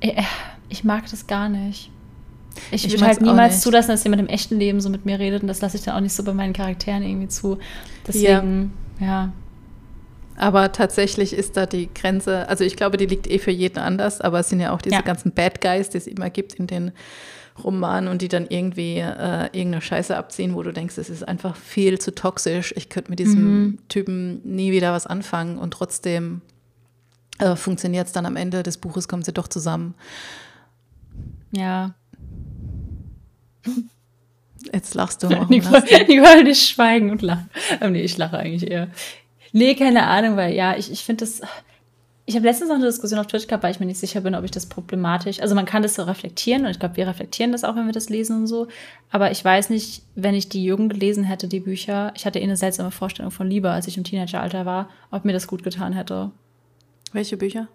ich, äh, ich mag das gar nicht. Ich, ich würde halt niemals zulassen, dass jemand im echten Leben so mit mir redet und das lasse ich dann auch nicht so bei meinen Charakteren irgendwie zu. Deswegen, ja. ja. Aber tatsächlich ist da die Grenze, also ich glaube, die liegt eh für jeden anders, aber es sind ja auch diese ja. ganzen Bad Guys, die es immer gibt in den Roman und die dann irgendwie äh, irgendeine Scheiße abziehen, wo du denkst, es ist einfach viel zu toxisch. Ich könnte mit diesem mhm. Typen nie wieder was anfangen und trotzdem äh, funktioniert es dann am Ende des Buches, kommen sie doch zusammen. Ja. Jetzt lachst du. Warum Nicole, Nicole nicht schweigen und lachen. Oh, nee, ich lache eigentlich eher. Nee, keine Ahnung, weil ja, ich, ich finde das ich habe letztens noch eine Diskussion auf Twitch gehabt, weil ich mir nicht sicher bin, ob ich das problematisch. Also man kann das so reflektieren und ich glaube, wir reflektieren das auch, wenn wir das lesen und so. Aber ich weiß nicht, wenn ich die Jugend gelesen hätte, die Bücher, ich hatte eh eine seltsame Vorstellung von Liebe, als ich im Teenageralter war, ob mir das gut getan hätte. Welche Bücher?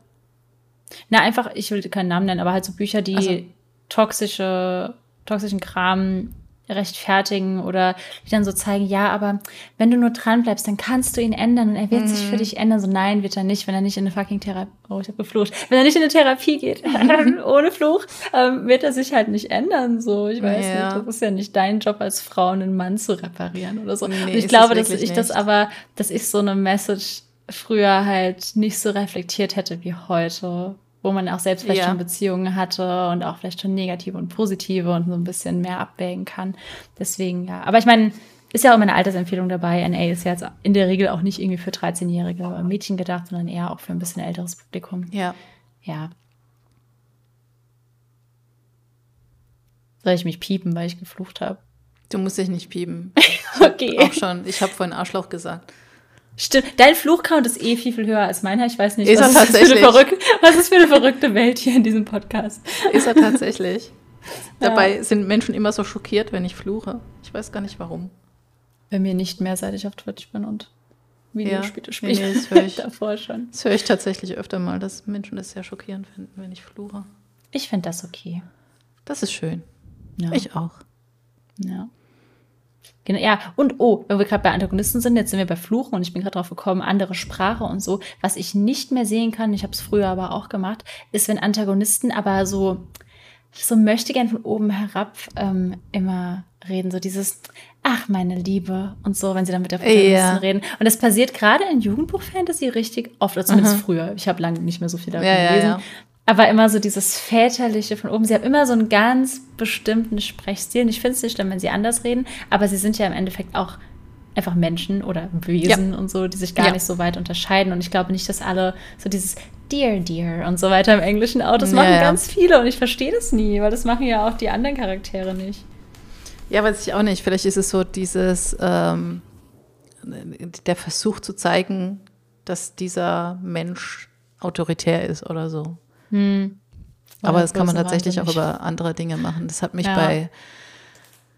Na, einfach, ich will keinen Namen nennen, aber halt so Bücher, die so. toxische, toxischen Kram rechtfertigen oder die dann so zeigen, ja, aber wenn du nur dran bleibst, dann kannst du ihn ändern und er wird mhm. sich für mhm. dich ändern. So nein, wird er nicht, wenn er nicht in eine fucking Therapie, oh, ich habe geflucht, wenn er nicht in eine Therapie geht, ohne Fluch, ähm, wird er sich halt nicht ändern. So, ich weiß ja. nicht, das ist ja nicht dein Job als Frau, einen Mann zu reparieren oder so. Nee, und ich glaube, dass ich nicht. das aber, dass ich so eine Message früher halt nicht so reflektiert hätte wie heute wo man auch selbst vielleicht ja. schon Beziehungen hatte und auch vielleicht schon negative und positive und so ein bisschen mehr abwägen kann. Deswegen, ja. Aber ich meine, ist ja auch immer eine Altersempfehlung dabei. NA ist ja jetzt in der Regel auch nicht irgendwie für 13-jährige Mädchen gedacht, sondern eher auch für ein bisschen älteres Publikum. Ja. Ja. Soll ich mich piepen, weil ich geflucht habe? Du musst dich nicht piepen. okay. Auch schon. Ich habe vorhin Arschloch gesagt. Stimmt. Dein Fluchcount ist eh viel, viel höher als meiner. Ich weiß nicht, ist was, ist für eine verrückte, was ist für eine verrückte Welt hier in diesem Podcast. Ist er tatsächlich. Ja. Dabei sind Menschen immer so schockiert, wenn ich fluche. Ich weiß gar nicht warum. Bei mir nicht mehr, seit ich auf Twitch bin und Videospiele ja, spiele. Nee, das höre ich davor schon. Das höre ich tatsächlich öfter mal, dass Menschen das sehr schockierend finden, wenn ich fluche. Ich finde das okay. Das ist schön. Ja. Ich auch. Ja. Genau, ja, und oh, wenn wir gerade bei Antagonisten sind, jetzt sind wir bei Fluchen und ich bin gerade drauf gekommen, andere Sprache und so. Was ich nicht mehr sehen kann, ich habe es früher aber auch gemacht, ist, wenn Antagonisten aber so, so möchte gern von oben herab ähm, immer reden, so dieses, ach, meine Liebe und so, wenn sie dann mit der Protagonistin Ja. reden. Und das passiert gerade in Jugendbuch-Fantasy richtig oft, oder zumindest früher. Ich habe lange nicht mehr so viel davon Ja, ja, gelesen. ja. Aber immer so dieses Väterliche von oben. Sie haben immer so einen ganz bestimmten Sprechstil. Und ich finde es nicht schlimm, wenn sie anders reden, aber sie sind ja im Endeffekt auch einfach Menschen oder Wesen und so, die sich gar Ja. nicht so weit unterscheiden. Und ich glaube nicht, dass alle so dieses Dear, Dear und so weiter im Englischen auch. Das Ja, machen ja. ganz viele und ich verstehe das nie, weil das machen ja auch die anderen Charaktere nicht. Ja, weiß ich auch nicht. Vielleicht ist es so dieses, ähm, der Versuch zu zeigen, dass dieser Mensch autoritär ist oder so. Aber Ja, das kann man tatsächlich auch wahnsinnig. über andere Dinge machen. Das hat mich Ja. bei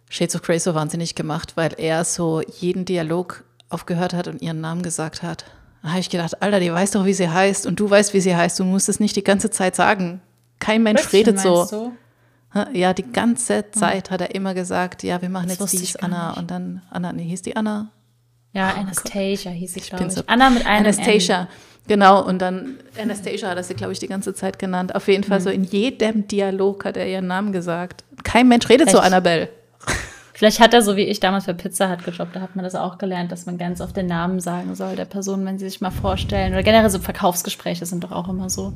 Shades of Grey so wahnsinnig gemacht, weil er so jeden Dialog aufgehört hat und ihren Namen gesagt hat. Da habe ich gedacht, Alter, die weiß doch, wie sie heißt und du weißt, wie sie heißt. Du musst es nicht die ganze Zeit sagen. Kein Mensch Wirklich, redet so. du? Ja, die ganze Zeit hat er immer gesagt, ja, wir machen Das jetzt dies, Anna. nicht. Und dann, Anna, nee, hieß die Anna? Ja, Anastasia hieß sie, glaube ich. so- Anna mit einem Anastasia, genau. Und dann Anastasia hat er sie, glaube ich, die ganze Zeit genannt. Auf jeden Fall Mhm. so in jedem Dialog hat er ihren Namen gesagt. Kein Mensch redet so, Echt? Annabelle. Vielleicht hat er so wie ich damals bei Pizza Hut gejobbt, da hat man das auch gelernt, dass man ganz oft den Namen sagen soll der Person, wenn sie sich mal vorstellen. Oder generell so Verkaufsgespräche sind doch auch immer so.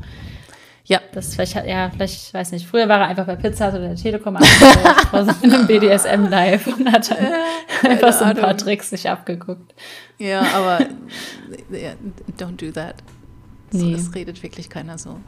Ja, Das vielleicht hat, ja, vielleicht, ich weiß nicht, früher war er einfach bei Pizza oder der Telekom angestellt, vor so einem BDSM live und hat dann einfach so ein paar. Tricks sich abgeguckt. ja, aber ja, don't do that. So, Nee. Es redet wirklich keiner so.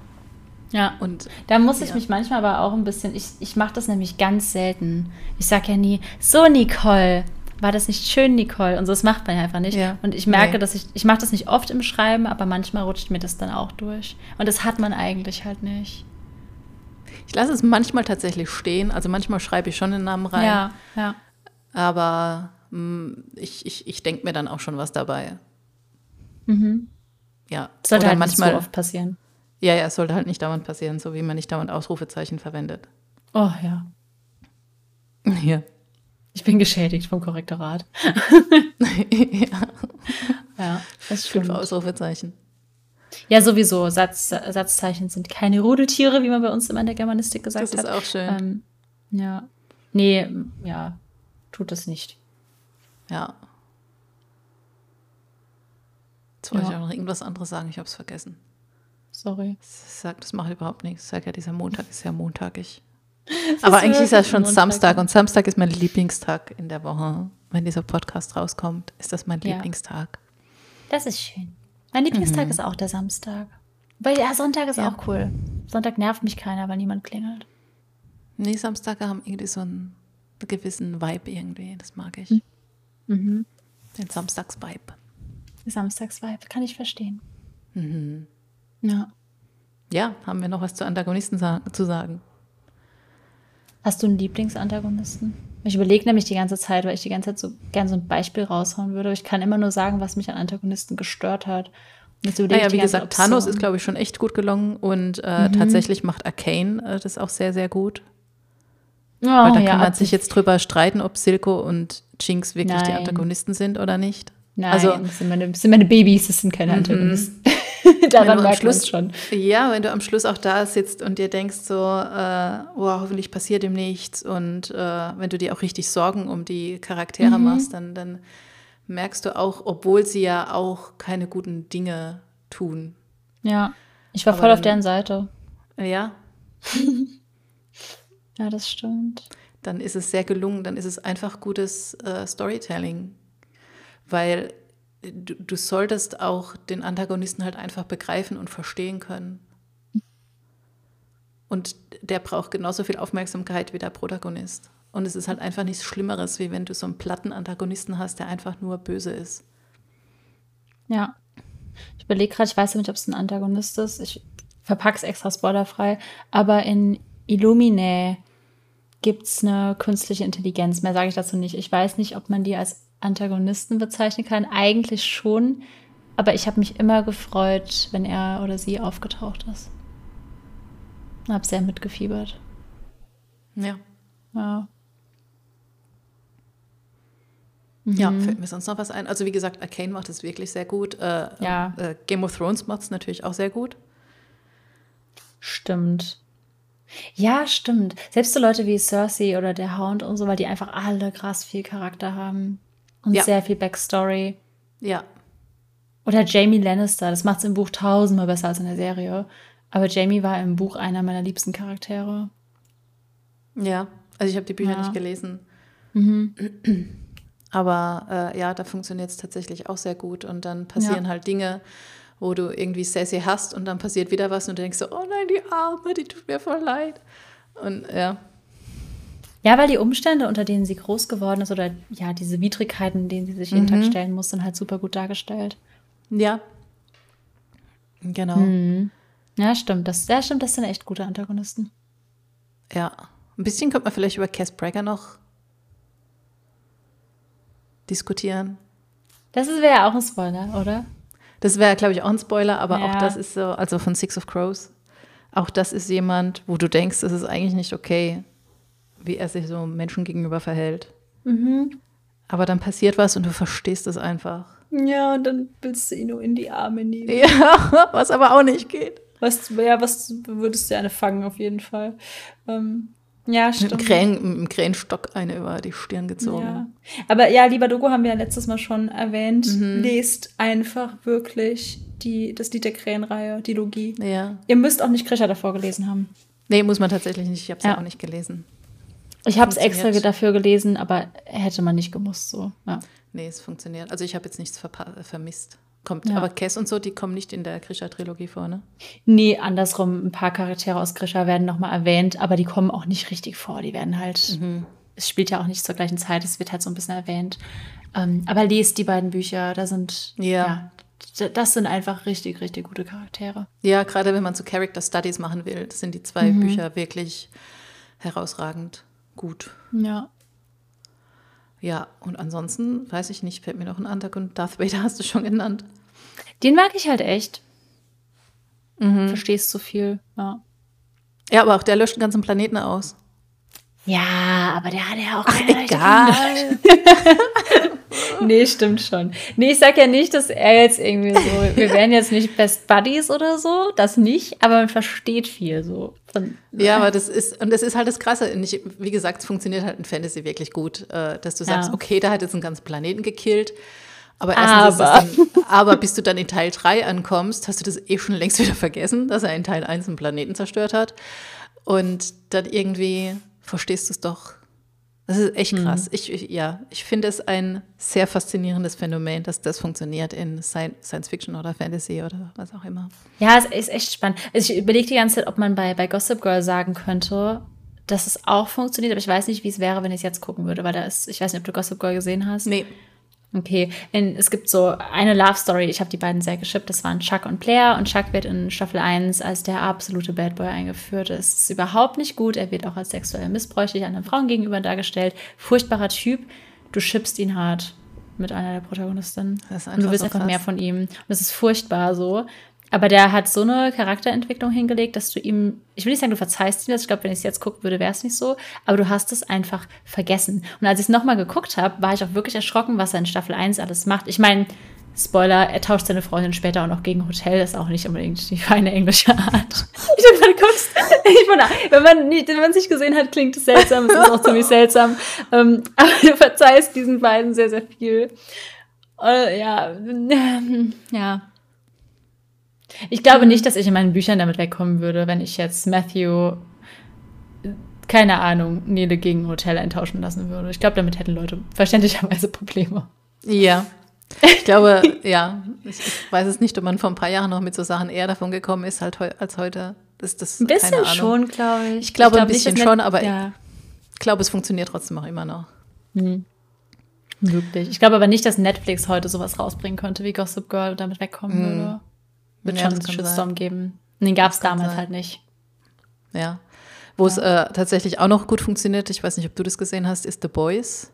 Ja. Und Da muss ich Ja. mich manchmal aber auch ein bisschen, ich, ich mache das nämlich ganz selten. Ich sage ja nie, so Nicole, war das nicht schön, Nicole? Und so, das macht man ja einfach nicht. Ja. Und ich merke, Nee. dass ich, ich mache das nicht oft im Schreiben, aber manchmal rutscht mir das dann auch durch. Und das hat man eigentlich halt nicht. ich lasse es manchmal tatsächlich stehen. Also manchmal schreibe ich schon den Namen rein. Ja, ja. Aber mh, ich, ich, ich denke mir dann auch schon was dabei. Mhm. Ja. Das sollte Oder halt manchmal, nicht so oft passieren. Ja, ja, es sollte halt nicht dauernd passieren, so wie man nicht dauernd Ausrufezeichen verwendet. Oh ja. Ja. Ich bin geschädigt vom Korrektorat. ja. Ja, das Fünf stimmt. Ausrufezeichen. Ja, sowieso. Satz, Satzzeichen sind keine Rudeltiere, wie man bei uns immer in der Germanistik gesagt Das ist hat. auch schön. Ähm, ja. Nee, ja, tut es nicht. Ja. Jetzt wollte Ja. ich auch noch irgendwas anderes sagen, ich habe es vergessen. Sorry. Sag, das macht überhaupt nichts. Ich sag ja, dieser Montag ist ja montagig. Aber eigentlich ist das schon Montag, Samstag und Samstag ist mein Lieblingstag in der Woche. Wenn dieser Podcast rauskommt, ist das mein Ja. Lieblingstag. Das ist schön. Mein Lieblingstag ist auch der Samstag. Weil ja, Sonntag ist Mhm. Ja. auch cool. Sonntag nervt mich keiner, weil niemand klingelt. Nee, Samstage haben irgendwie so einen gewissen Vibe irgendwie. Das mag ich. Mhm. Den Samstags-Vibe. Samstagsvibe, kann ich verstehen. Mhm. Ja. Ja, haben wir noch was zu Antagonisten sa zu sagen? Hast du einen Lieblingsantagonisten? Ich überlege nämlich die ganze Zeit, weil ich die ganze Zeit so gern so ein Beispiel raushauen würde. Aber ich kann immer nur sagen, was mich an Antagonisten gestört hat. Naja, die wie gesagt, ob's Thanos ist, glaube ich, schon echt gut gelungen und äh, tatsächlich macht Arcane äh, das auch sehr, sehr gut. Oh, Weil da ja, kann man sich jetzt drüber streiten, ob Silco und Jinx wirklich die Nein. Antagonisten sind oder nicht. Nein, also, das sind meine, das sind meine Babys, das sind keine Antagonisten. Daran merkt man Schluss schon. Ja, wenn du am Schluss auch da sitzt und dir denkst so, äh, oh, hoffentlich passiert ihm nichts und äh, wenn du dir auch richtig Sorgen um die Charaktere Mhm. machst, dann, dann merkst du auch, obwohl sie ja auch keine guten Dinge tun. Ja, ich war Aber voll auf deren Seite. Ja, Ja, das stimmt. dann ist es sehr gelungen, dann ist es einfach gutes äh, Storytelling. Weil du, du solltest auch den Antagonisten halt einfach begreifen und verstehen können. Und der braucht genauso viel Aufmerksamkeit wie der Protagonist. Und es ist halt einfach nichts Schlimmeres, wie wenn du so einen platten Antagonisten hast, der einfach nur böse ist. Ja. Ich überlege gerade, ich weiß nicht, ob es ein Antagonist ist. Ich verpacke es extra spoilerfrei. Aber in Illuminae gibt es eine künstliche Intelligenz. Mehr sage ich dazu nicht. Ich weiß nicht, ob man die als Antagonisten bezeichnen kann. Eigentlich schon. Aber ich habe mich immer gefreut, wenn er oder sie aufgetaucht ist. Hab sehr mitgefiebert. Ja. Ja. Ja, fällt mir sonst noch was ein. Also wie gesagt, Arcane macht es wirklich sehr gut. Äh, Ja. Äh, Game of Thrones macht es natürlich auch sehr gut. Stimmt. Ja, stimmt. Selbst so Leute wie Cersei oder der Hound und so, weil die einfach alle krass viel Charakter haben. Und Ja. sehr viel Backstory. Ja, Oder Jamie Lannister, das macht es im Buch tausendmal besser als in der Serie. Aber Jamie war im Buch einer meiner liebsten Charaktere. ja. Also ich habe die Bücher Ja. nicht gelesen. Aber äh, ja, da funktioniert es tatsächlich auch sehr gut. Und dann passieren Ja. halt Dinge, wo du irgendwie Cersei hast und dann passiert wieder was und du denkst so, oh nein, die Arme, die tut mir voll leid. Und ja, Ja, weil die Umstände, unter denen sie groß geworden ist, oder ja, diese Widrigkeiten, denen sie sich jeden Tag stellen muss, sind halt super gut dargestellt. ja. Genau. Ja, stimmt. Das, ja, stimmt, das sind echt gute Antagonisten. Ja. Ein bisschen könnte man vielleicht über Cass Bragger noch diskutieren. Das wäre ja auch ein Spoiler, oder? Das wäre, glaube ich, auch ein Spoiler, aber auch Ja. das ist so, also von Six of Crows, auch das ist jemand, wo du denkst, es ist eigentlich nicht okay, wie er sich so Menschen gegenüber verhält. Mhm. Aber dann passiert was und du verstehst es einfach. Ja, und dann willst du ihn nur in die Arme nehmen. Ja, was aber auch nicht geht. Was, ja, was würdest du gerne fangen, auf jeden Fall. Ähm, ja, stimmt. Mit dem Krähenstock eine über die Stirn gezogen. Ja. Aber ja, lieber Dogo haben wir ja letztes Mal schon erwähnt. Lest einfach wirklich die, das Lied der Krähenreihe, die Logie. Ja. Ihr müsst auch nicht Krischer davor gelesen haben. Nee, muss man tatsächlich nicht. Ich habe es ja. Ja. auch nicht gelesen. Ich habe es extra dafür gelesen, aber hätte man nicht gemusst so. Ja. Nee, es funktioniert. Also ich habe jetzt nichts verpa- vermisst. Kommt, Ja. aber Cass und so, die kommen nicht in der Grisha-Trilogie vor, ne? Nee, andersrum, ein paar Charaktere aus Grisha werden nochmal erwähnt, aber die kommen auch nicht richtig vor. Die werden halt, es spielt ja auch nicht zur gleichen Zeit, es wird halt so ein bisschen erwähnt. Ähm, aber lest die beiden Bücher, da sind, Ja. d- das sind einfach richtig, richtig gute Charaktere. Ja, gerade wenn man so Character Studies machen will, sind die zwei Mhm. Bücher wirklich herausragend gut. Ja. Ja, und ansonsten, weiß ich nicht, fällt mir noch ein Antagonist. Darth Vader hast du schon genannt. Den mag ich halt echt. Verstehst so viel, ja. Ja, aber auch der löscht einen ganzen Planeten aus. Ja, aber der hat ja auch keine Egal. Nee, stimmt schon. Nee, ich sag ja nicht, dass er jetzt irgendwie so, wir wären jetzt nicht Best Buddies oder so, das nicht, aber man versteht viel so. Von, Ja, aber das ist, und das ist halt das Krasse. Und ich, wie gesagt, es funktioniert halt in Fantasy wirklich gut, äh, dass du sagst, Ja. okay, da hat jetzt einen ganzen Planeten gekillt. Aber erstens Aber. dann, aber bis du dann in Teil 3 ankommst, hast du das eh schon längst wieder vergessen, dass er in Teil 1 einen Planeten zerstört hat. Und dann irgendwie verstehst du es doch. Das ist echt krass. Ich, ich, ja, ich finde es ein sehr faszinierendes Phänomen, dass das funktioniert in Sci- Science Fiction oder Fantasy oder was auch immer. Ja, es ist echt spannend. Also ich überlege die ganze Zeit, ob man bei, bei Gossip Girl sagen könnte, dass es auch funktioniert, aber ich weiß nicht, wie es wäre, wenn ich es jetzt gucken würde, weil da ist, ich weiß nicht, ob du Gossip Girl gesehen hast. Nee. Okay, in, es gibt so eine Love Story, ich habe die beiden sehr geschippt, das waren Chuck und Blair und Chuck wird in Staffel 1 als der absolute Bad Boy eingeführt. Es ist überhaupt nicht gut, er wird auch als sexuell missbräuchlich anderen Frauen gegenüber dargestellt. Furchtbarer Typ, du schippst ihn hart mit einer der Protagonistinnen. Das ist und du willst so einfach krass. mehr von ihm. Und das ist furchtbar so. Aber der hat so eine Charakterentwicklung hingelegt, dass du ihm, ich will nicht sagen, du verzeihst ihm das, ich glaube, wenn ich es jetzt gucken würde, wäre es nicht so, aber du hast es einfach vergessen. Und als ich es nochmal geguckt habe, war ich auch wirklich erschrocken, was er in Staffel 1 alles macht. Ich meine, Spoiler, er tauscht seine Freundin später auch noch gegen Hotel, ist auch nicht unbedingt die feine englische Art. Ich hab gerade geguckt, ich meine, wenn man, nicht, wenn man sich gesehen hat, klingt es seltsam, es ist auch ziemlich seltsam. Ähm, aber du verzeihst diesen beiden sehr, sehr viel. Äh, ja, ja. Ich glaube nicht, dass ich in meinen Büchern damit wegkommen würde, wenn ich jetzt Matthew, keine Ahnung, Nele gegen Hotel eintauschen lassen würde. Ich glaube, damit hätten Leute verständlicherweise Probleme. Ja. Ich glaube, ja. Ich, ich weiß es nicht, ob man vor ein paar Jahren noch mit so Sachen eher davon gekommen ist halt heu, als heute. Das, das, Ein bisschen schon, glaube ich. Ich glaube glaub ein bisschen dass schon, aber ja, ich glaube, es funktioniert trotzdem auch immer noch. wirklich. Ich glaube aber nicht, dass Netflix heute sowas rausbringen könnte wie Gossip Girl und damit wegkommen würde. Wird Ja, schon einen Shitstorm sein. geben. Und den gab es damals sein. halt nicht. Ja. Wo es äh, tatsächlich auch noch gut funktioniert, ich weiß nicht, ob du das gesehen hast, ist The Boys.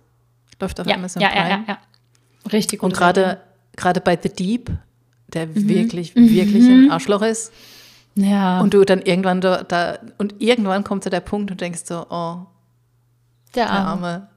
Läuft auf Ja, Amazon ja, ja, Prime. ja, ja. Richtig gut. Und gerade gerade bei The Deep, der Mhm. wirklich, wirklich ein Arschloch ist. Ja, Und du dann irgendwann da, da und irgendwann kommt so der Punkt und denkst so, oh, der der Arme. Arme.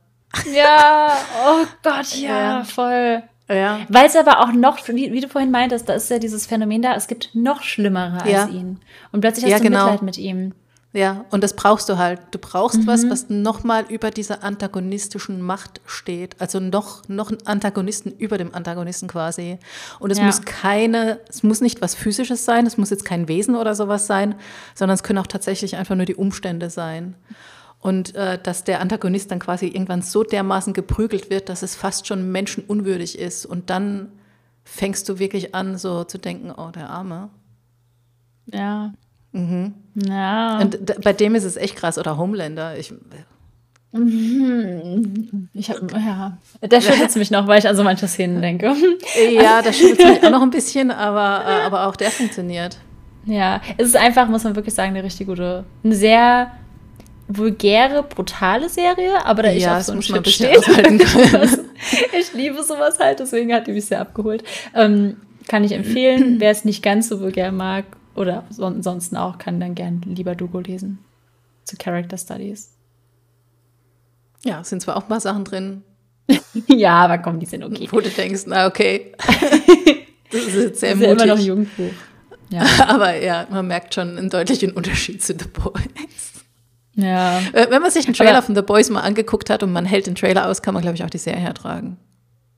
Ja, oh Gott, ja, Ja. voll. Ja. Weil es aber auch noch, wie, wie du vorhin meintest, da ist ja dieses Phänomen da, es gibt noch Schlimmere Ja. als ihn. Und plötzlich hast Ja, du genau. Mitleid mit ihm. Ja, und das brauchst du halt. Du brauchst Mhm. was, was nochmal über dieser antagonistischen Macht steht. Also noch, noch einen Antagonisten über dem Antagonisten quasi. Und es Ja. muss keine, es muss nicht was Physisches sein, es muss jetzt kein Wesen oder sowas sein, sondern es können auch tatsächlich einfach nur die Umstände sein. Und äh, dass der Antagonist dann quasi irgendwann so dermaßen geprügelt wird, dass es fast schon menschenunwürdig ist. Und dann fängst du wirklich an, so zu denken, oh, der Arme. Ja. Ja. Und bei dem ist es echt krass. Oder Homelander. Ich, Ich hab, ja, da schüttelt es mich noch, weil ich an so manche Szenen denke. Ja, das stimmt mich auch noch ein bisschen, aber, äh, aber auch der funktioniert. Ja, es ist einfach, muss man wirklich sagen, eine richtig gute, eine sehr vulgäre, brutale Serie, aber da ich Ja, auf das so einen muss man ein Shit bisschen stehe. ich liebe sowas halt, deswegen hat die mich sehr abgeholt. Ähm, kann ich empfehlen, wer es nicht ganz so vulgär mag oder son ansonsten auch, kann dann gern lieber Dogo lesen zu Character Studies. Ja, sind zwar auch ein paar Sachen drin, ja, aber komm, die sind okay. wo du denkst, na okay, das ist jetzt sehr Das ist ja immer noch mutig. Jugendbuch. Ja. aber ja, man merkt schon einen deutlichen Unterschied zu The Boys. Ja. Äh, Wenn man sich den Trailer Aber- von The Boys mal angeguckt hat und man hält den Trailer aus, kann man, glaube ich, auch die Serie ertragen.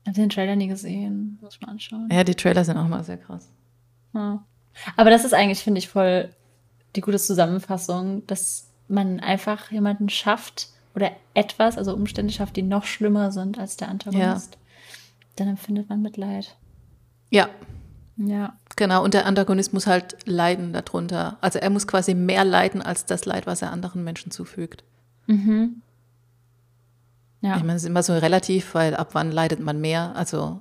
Ich habe den Trailer nie gesehen. Muss man anschauen. Ja, die Trailer sind auch mal sehr krass. Ja. Aber das ist eigentlich, finde ich, voll die gute Zusammenfassung, dass man einfach jemanden schafft oder etwas, also Umstände schafft, die noch schlimmer sind als der Antagonist. Dann empfindet man Mitleid. Ja, Ja. Genau. Und der Antagonist muss halt leiden darunter. Also er muss quasi mehr leiden als das Leid, was er anderen Menschen zufügt. Ja, Ich meine, es ist immer so relativ, weil ab wann leidet man mehr? Also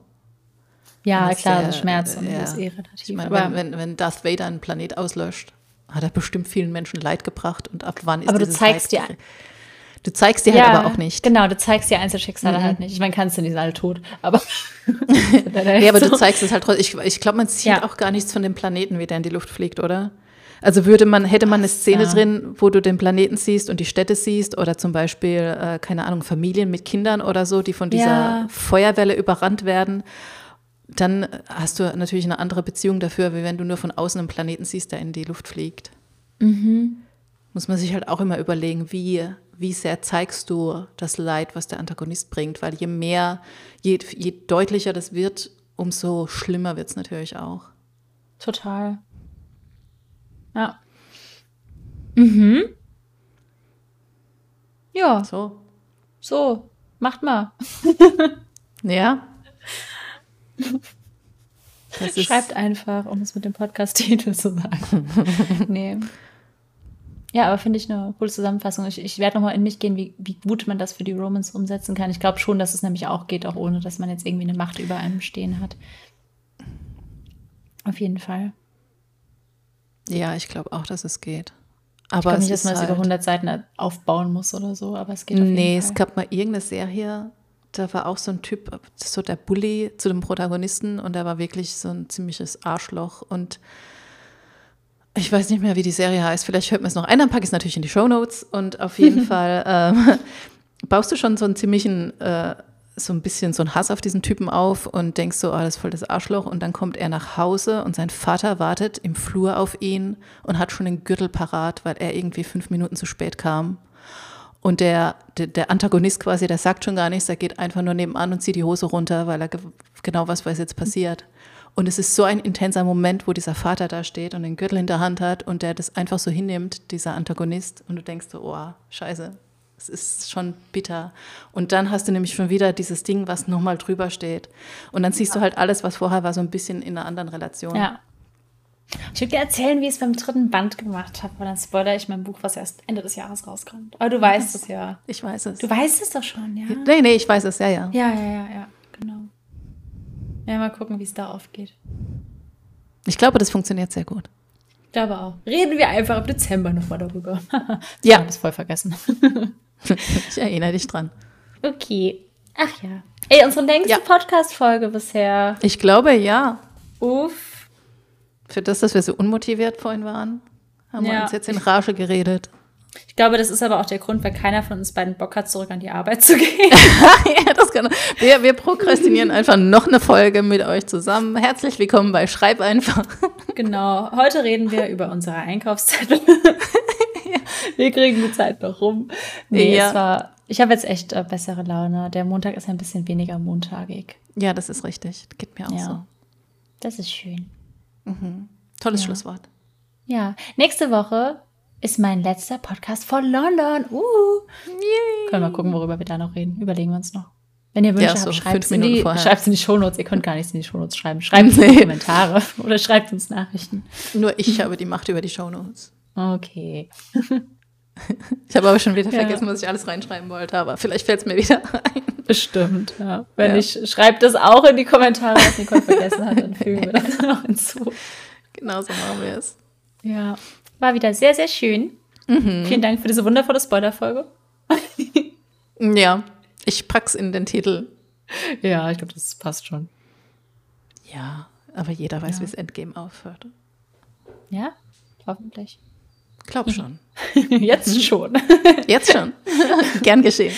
ja klar, so Schmerz und ja. das ist eh Ich relativ. meine, aber, wenn, wenn, wenn Darth Vader einen Planet auslöscht, hat er bestimmt vielen Menschen Leid gebracht und ab wann ist Aber du zeigst Leid dir- Du zeigst dir ja, halt aber auch nicht. Mhm. Genau, du zeigst die Einzelschicksale halt nicht. Ich meine, kannst du, die sind alle tot. Aber. Ja, aber du zeigst es halt trotzdem. Ich, ich glaube, man sieht Ja. auch gar nichts von dem Planeten, wie der in die Luft fliegt, oder? Also würde man, hätte man eine Szene ja. drin, wo du den Planeten siehst und die Städte siehst oder zum Beispiel, äh, keine Ahnung, Familien mit Kindern oder so, die von dieser Ja. Feuerwelle überrannt werden, dann hast du natürlich eine andere Beziehung dafür, wie wenn du nur von außen einen Planeten siehst, der in die Luft fliegt. Mhm. Muss man sich halt auch immer überlegen, wie, wie sehr zeigst du das Leid, was der Antagonist bringt, weil je mehr, je, je deutlicher das wird, umso schlimmer wird es natürlich auch. Total. Ja. Mhm. Ja, So. so. Macht mal. Ja. Das Schreibt einfach, um es mit dem Podcast-Titel zu sagen. nee. Ja, aber finde ich eine coole Zusammenfassung. Ich, ich werde nochmal in mich gehen, wie, wie gut man das für die Romans umsetzen kann. Ich glaube schon, dass es nämlich auch geht, auch ohne, dass man jetzt irgendwie eine Macht über einem stehen hat. Auf jeden Fall. ja, ich glaube auch, dass es geht. Ich Aber glaube es nicht, dass man das halt, über 100 Seiten aufbauen muss oder so, aber es geht auf Nee, jeden es Fall. gab mal irgendeine Serie, da war auch so ein Typ, so der Bully zu dem Protagonisten und der war wirklich so ein ziemliches Arschloch und ich weiß nicht mehr, wie die Serie heißt. Vielleicht hört man es noch ein, dann packe ich es natürlich in die Shownotes und auf jeden Fall ähm, baust du schon so einen ziemlichen, äh, so ein bisschen so einen Hass auf diesen Typen auf und denkst so, ah, das ist voll das Arschloch und dann kommt er nach Hause und sein Vater wartet im Flur auf ihn und hat schon den Gürtel parat, weil er irgendwie fünf Minuten zu spät kam. Und der, der, der Antagonist quasi, der sagt schon gar nichts, der geht einfach nur nebenan und zieht die Hose runter, weil er ge genau weiß, was jetzt passiert. Und es ist so ein intenser Moment, wo dieser Vater da steht und den Gürtel in der Hand hat und der das einfach so hinnimmt, dieser Antagonist. Und du denkst so, oh, scheiße, es ist schon bitter. Und dann hast du nämlich schon wieder dieses Ding, was nochmal drüber steht. Und dann siehst du halt alles, was vorher war, so ein bisschen in einer anderen Relation. Ja. Ich würde dir erzählen, wie ich es beim dritten Band gemacht habe, weil dann spoiler ich mein Buch, was erst Ende des Jahres rauskommt. Aber du weißt es ja. Ich weiß es. Du weißt es doch schon, ja? Nee, nee, ich weiß es, ja, ja. Ja, ja, ja, ja. Ja, mal gucken, wie es da aufgeht. Ich glaube, das funktioniert sehr gut. Ich glaube auch. Reden wir einfach im Dezember nochmal darüber. Ja. Ich habe es voll vergessen. Ich erinnere dich dran. Okay. Ach ja. Ey, unsere längste Ja. Podcast-Folge bisher. Ich glaube, ja. Uff. Für das, dass wir so unmotiviert vorhin waren, haben wir Ja. uns jetzt in Rage geredet. Ich glaube, das ist aber auch der Grund, weil keiner von uns beiden Bock hat, zurück an die Arbeit zu gehen. ja, das kann, wir, wir prokrastinieren einfach noch eine Folge mit euch zusammen. Herzlich willkommen bei Schreib einfach. Genau. Heute reden wir über unsere Einkaufszettel. wir kriegen die Zeit noch rum. Nee, ja. es war, ich habe jetzt echt äh, bessere Laune. Der Montag ist ein bisschen weniger montagig. Ja, das ist richtig. Geht mir auch ja. so. Das ist schön. Mhm. Tolles ja. Schlusswort. Ja. Nächste Woche ist mein letzter Podcast von London. Uh. Yay. Können wir mal gucken, worüber wir da noch reden. Überlegen wir uns noch. Wenn ihr Wünsche ja, so habt, schreibt es in, die, in die Shownotes. Ihr könnt gar nichts in die Shownotes schreiben. Schreibt es in die Kommentare oder schreibt uns Nachrichten. Nur ich habe die Macht über die Shownotes. Okay. Ich habe aber schon wieder ja. vergessen, was ich alles reinschreiben wollte, aber vielleicht fällt es mir wieder ein. Bestimmt, ja. Wenn ja. ich, schreibt das auch in die Kommentare, was Nicole vergessen hat, dann fügen wir das noch hinzu. Genau so machen wir es. Ja, war wieder sehr, sehr schön. Mhm. Vielen Dank für diese wundervolle Spoiler-Folge. ja, ich pack's in den Titel. Ja, ich glaube, das passt schon. Ja, aber jeder weiß, ja. wie es Endgame aufhört. Ja, hoffentlich. Glaub schon. Jetzt schon. Jetzt schon. Gern geschehen.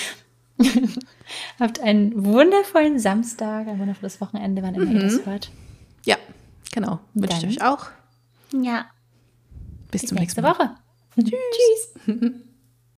Habt einen wundervollen Samstag, ein wundervolles Wochenende, wann immer mhm. ihr das hört. Ja, genau. Wünsche ich euch auch. Ja. Bis, Bis zum nächsten nächste Woche. Tschüss. Tschüss.